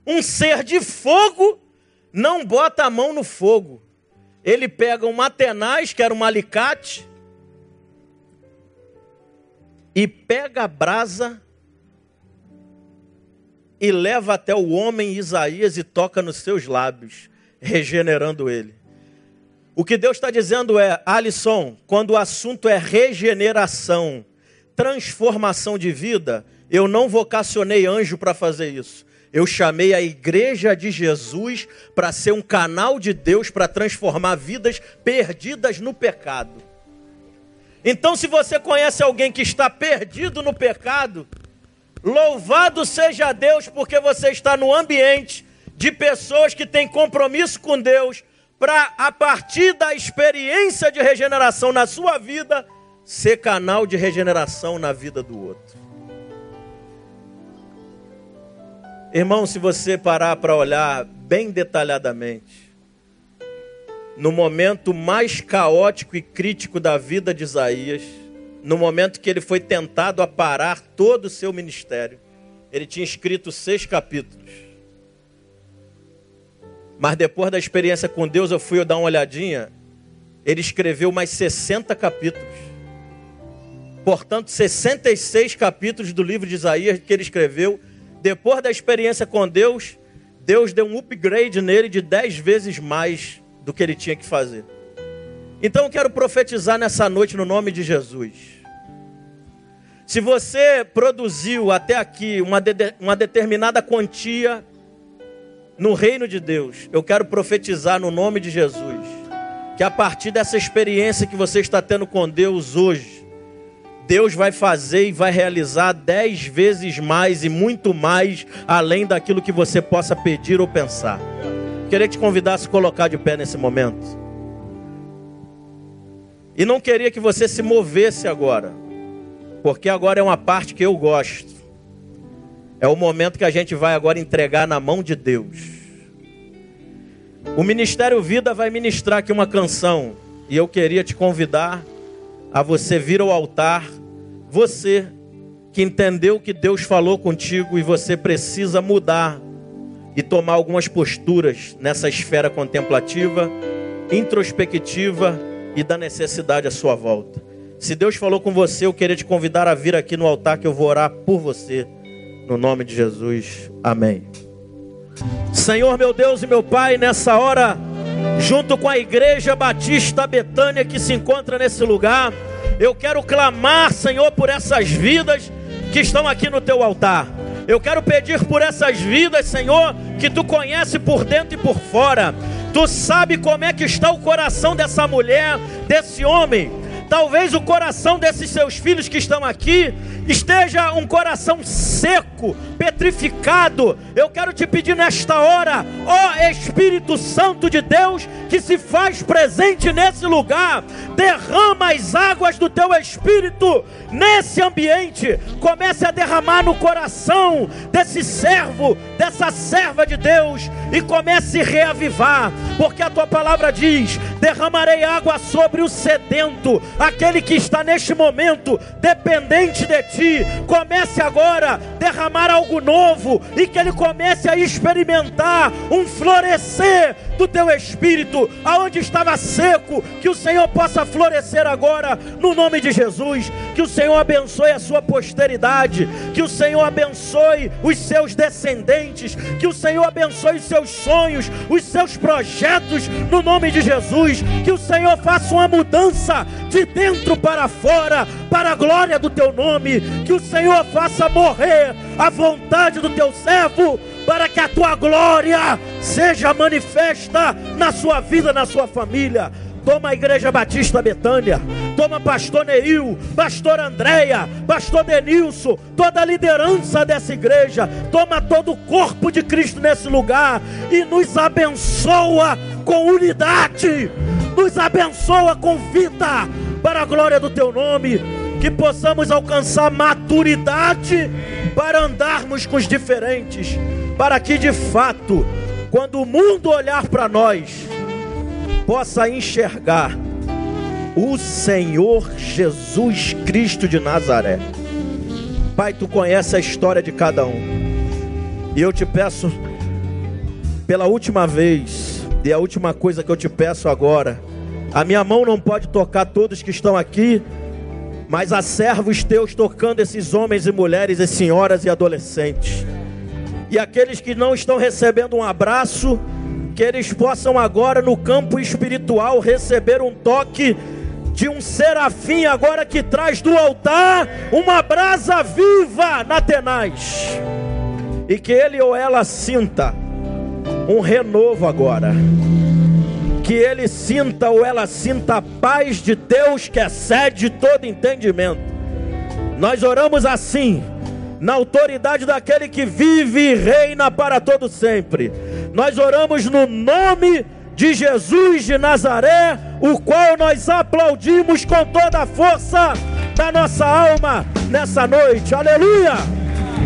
A: um ser de fogo não bota a mão no fogo. Ele pega um tenaz, que era um alicate, e pega a brasa e leva até o homem Isaías e toca nos seus lábios, regenerando ele. O que Deus está dizendo é, Alisson, quando o assunto é regeneração, transformação de vida, eu não vocacionei anjo para fazer isso. Eu chamei a igreja de Jesus para ser um canal de Deus para transformar vidas perdidas no pecado. Então, se você conhece alguém que está perdido no pecado, louvado seja Deus, porque você está no ambiente de pessoas que têm compromisso com Deus, para, a partir da experiência de regeneração na sua vida, ser canal de regeneração na vida do outro. Irmão, se você parar para olhar bem detalhadamente, no momento mais caótico e crítico da vida de Isaías, no momento que ele foi tentado a parar todo o seu ministério, ele tinha escrito seis capítulos. Mas depois da experiência com Deus, eu fui dar uma olhadinha, ele escreveu mais 60 capítulos. Portanto, 66 capítulos do livro de Isaías que ele escreveu depois da experiência com Deus, Deus deu um upgrade nele de dez vezes mais do que ele tinha que fazer. Então eu quero profetizar nessa noite no nome de Jesus. Se você produziu até aqui uma, de, uma determinada quantia no reino de Deus, eu quero profetizar no nome de Jesus. Que a partir dessa experiência que você está tendo com Deus hoje, Deus vai fazer e vai realizar dez vezes mais e muito mais além daquilo que você possa pedir ou pensar. Queria te convidar a se colocar de pé nesse momento. E não queria que você se movesse agora, porque agora é uma parte que eu gosto. É o momento que a gente vai agora entregar na mão de Deus. O Ministério Vida vai ministrar aqui uma canção e eu queria te convidar a você vir ao altar, você que entendeu que Deus falou contigo e você precisa mudar e tomar algumas posturas nessa esfera contemplativa, introspectiva e da necessidade à sua volta. Se Deus falou com você, eu queria te convidar a vir aqui no altar que eu vou orar por você. No nome de Jesus. Amém. Senhor, meu Deus e meu Pai, nessa hora, junto com a Igreja Batista Betânia que se encontra nesse lugar, eu quero clamar, Senhor, por essas vidas que estão aqui no teu altar. Eu quero pedir por essas vidas, Senhor, que tu conhece por dentro e por fora. Tu sabe como é que está o coração dessa mulher, desse homem. Talvez o coração desses seus filhos que estão aqui esteja um coração seco, petrificado. Eu quero te pedir nesta hora, ó Espírito Santo de Deus, que se faz presente nesse lugar, derrama as águas do teu Espírito nesse ambiente. Comece a derramar no coração desse servo, dessa serva de Deus, e comece a reavivar, porque a tua palavra diz: derramarei água sobre o sedento, aquele que está neste momento dependente de ti. Comece agora a derramar algo novo e que ele comece a experimentar um florescer do teu espírito, aonde estava seco, que o Senhor possa florescer agora, no nome de Jesus. Que o Senhor abençoe a sua posteridade, que o Senhor abençoe os seus descendentes, que o Senhor abençoe os seus sonhos, os seus projetos, no nome de Jesus. Que o Senhor faça uma mudança de dentro para fora, para a glória do teu nome. Que o Senhor faça morrer a vontade do teu servo para que a tua glória seja manifesta na sua vida, na sua família. Toma a Igreja Batista Betânia, toma Pastor Neil, Pastor Andréia, Pastor Denilson, toda a liderança dessa igreja, toma todo o corpo de Cristo nesse lugar e nos abençoa com unidade, nos abençoa com vida, para a glória do teu nome, que possamos alcançar maturidade para andarmos com os diferentes para que de fato, quando o mundo olhar para nós, possa enxergar o Senhor Jesus Cristo de Nazaré. Pai, tu conhece a história de cada um. E eu te peço pela última vez, e a última coisa que eu te peço agora, a minha mão não pode tocar todos que estão aqui, mas há servos teus tocando esses homens e mulheres, e senhoras e adolescentes e aqueles que não estão recebendo um abraço, que eles possam agora no campo espiritual receber um toque de um serafim agora que traz do altar uma brasa viva na tenaz. E que ele ou ela sinta um renovo agora. Que ele sinta ou ela sinta a paz de Deus que excede todo entendimento. Nós oramos assim na autoridade daquele que vive e reina para todo sempre. Nós oramos no nome de Jesus de Nazaré, o qual nós aplaudimos com toda a força da nossa alma nessa noite. Aleluia!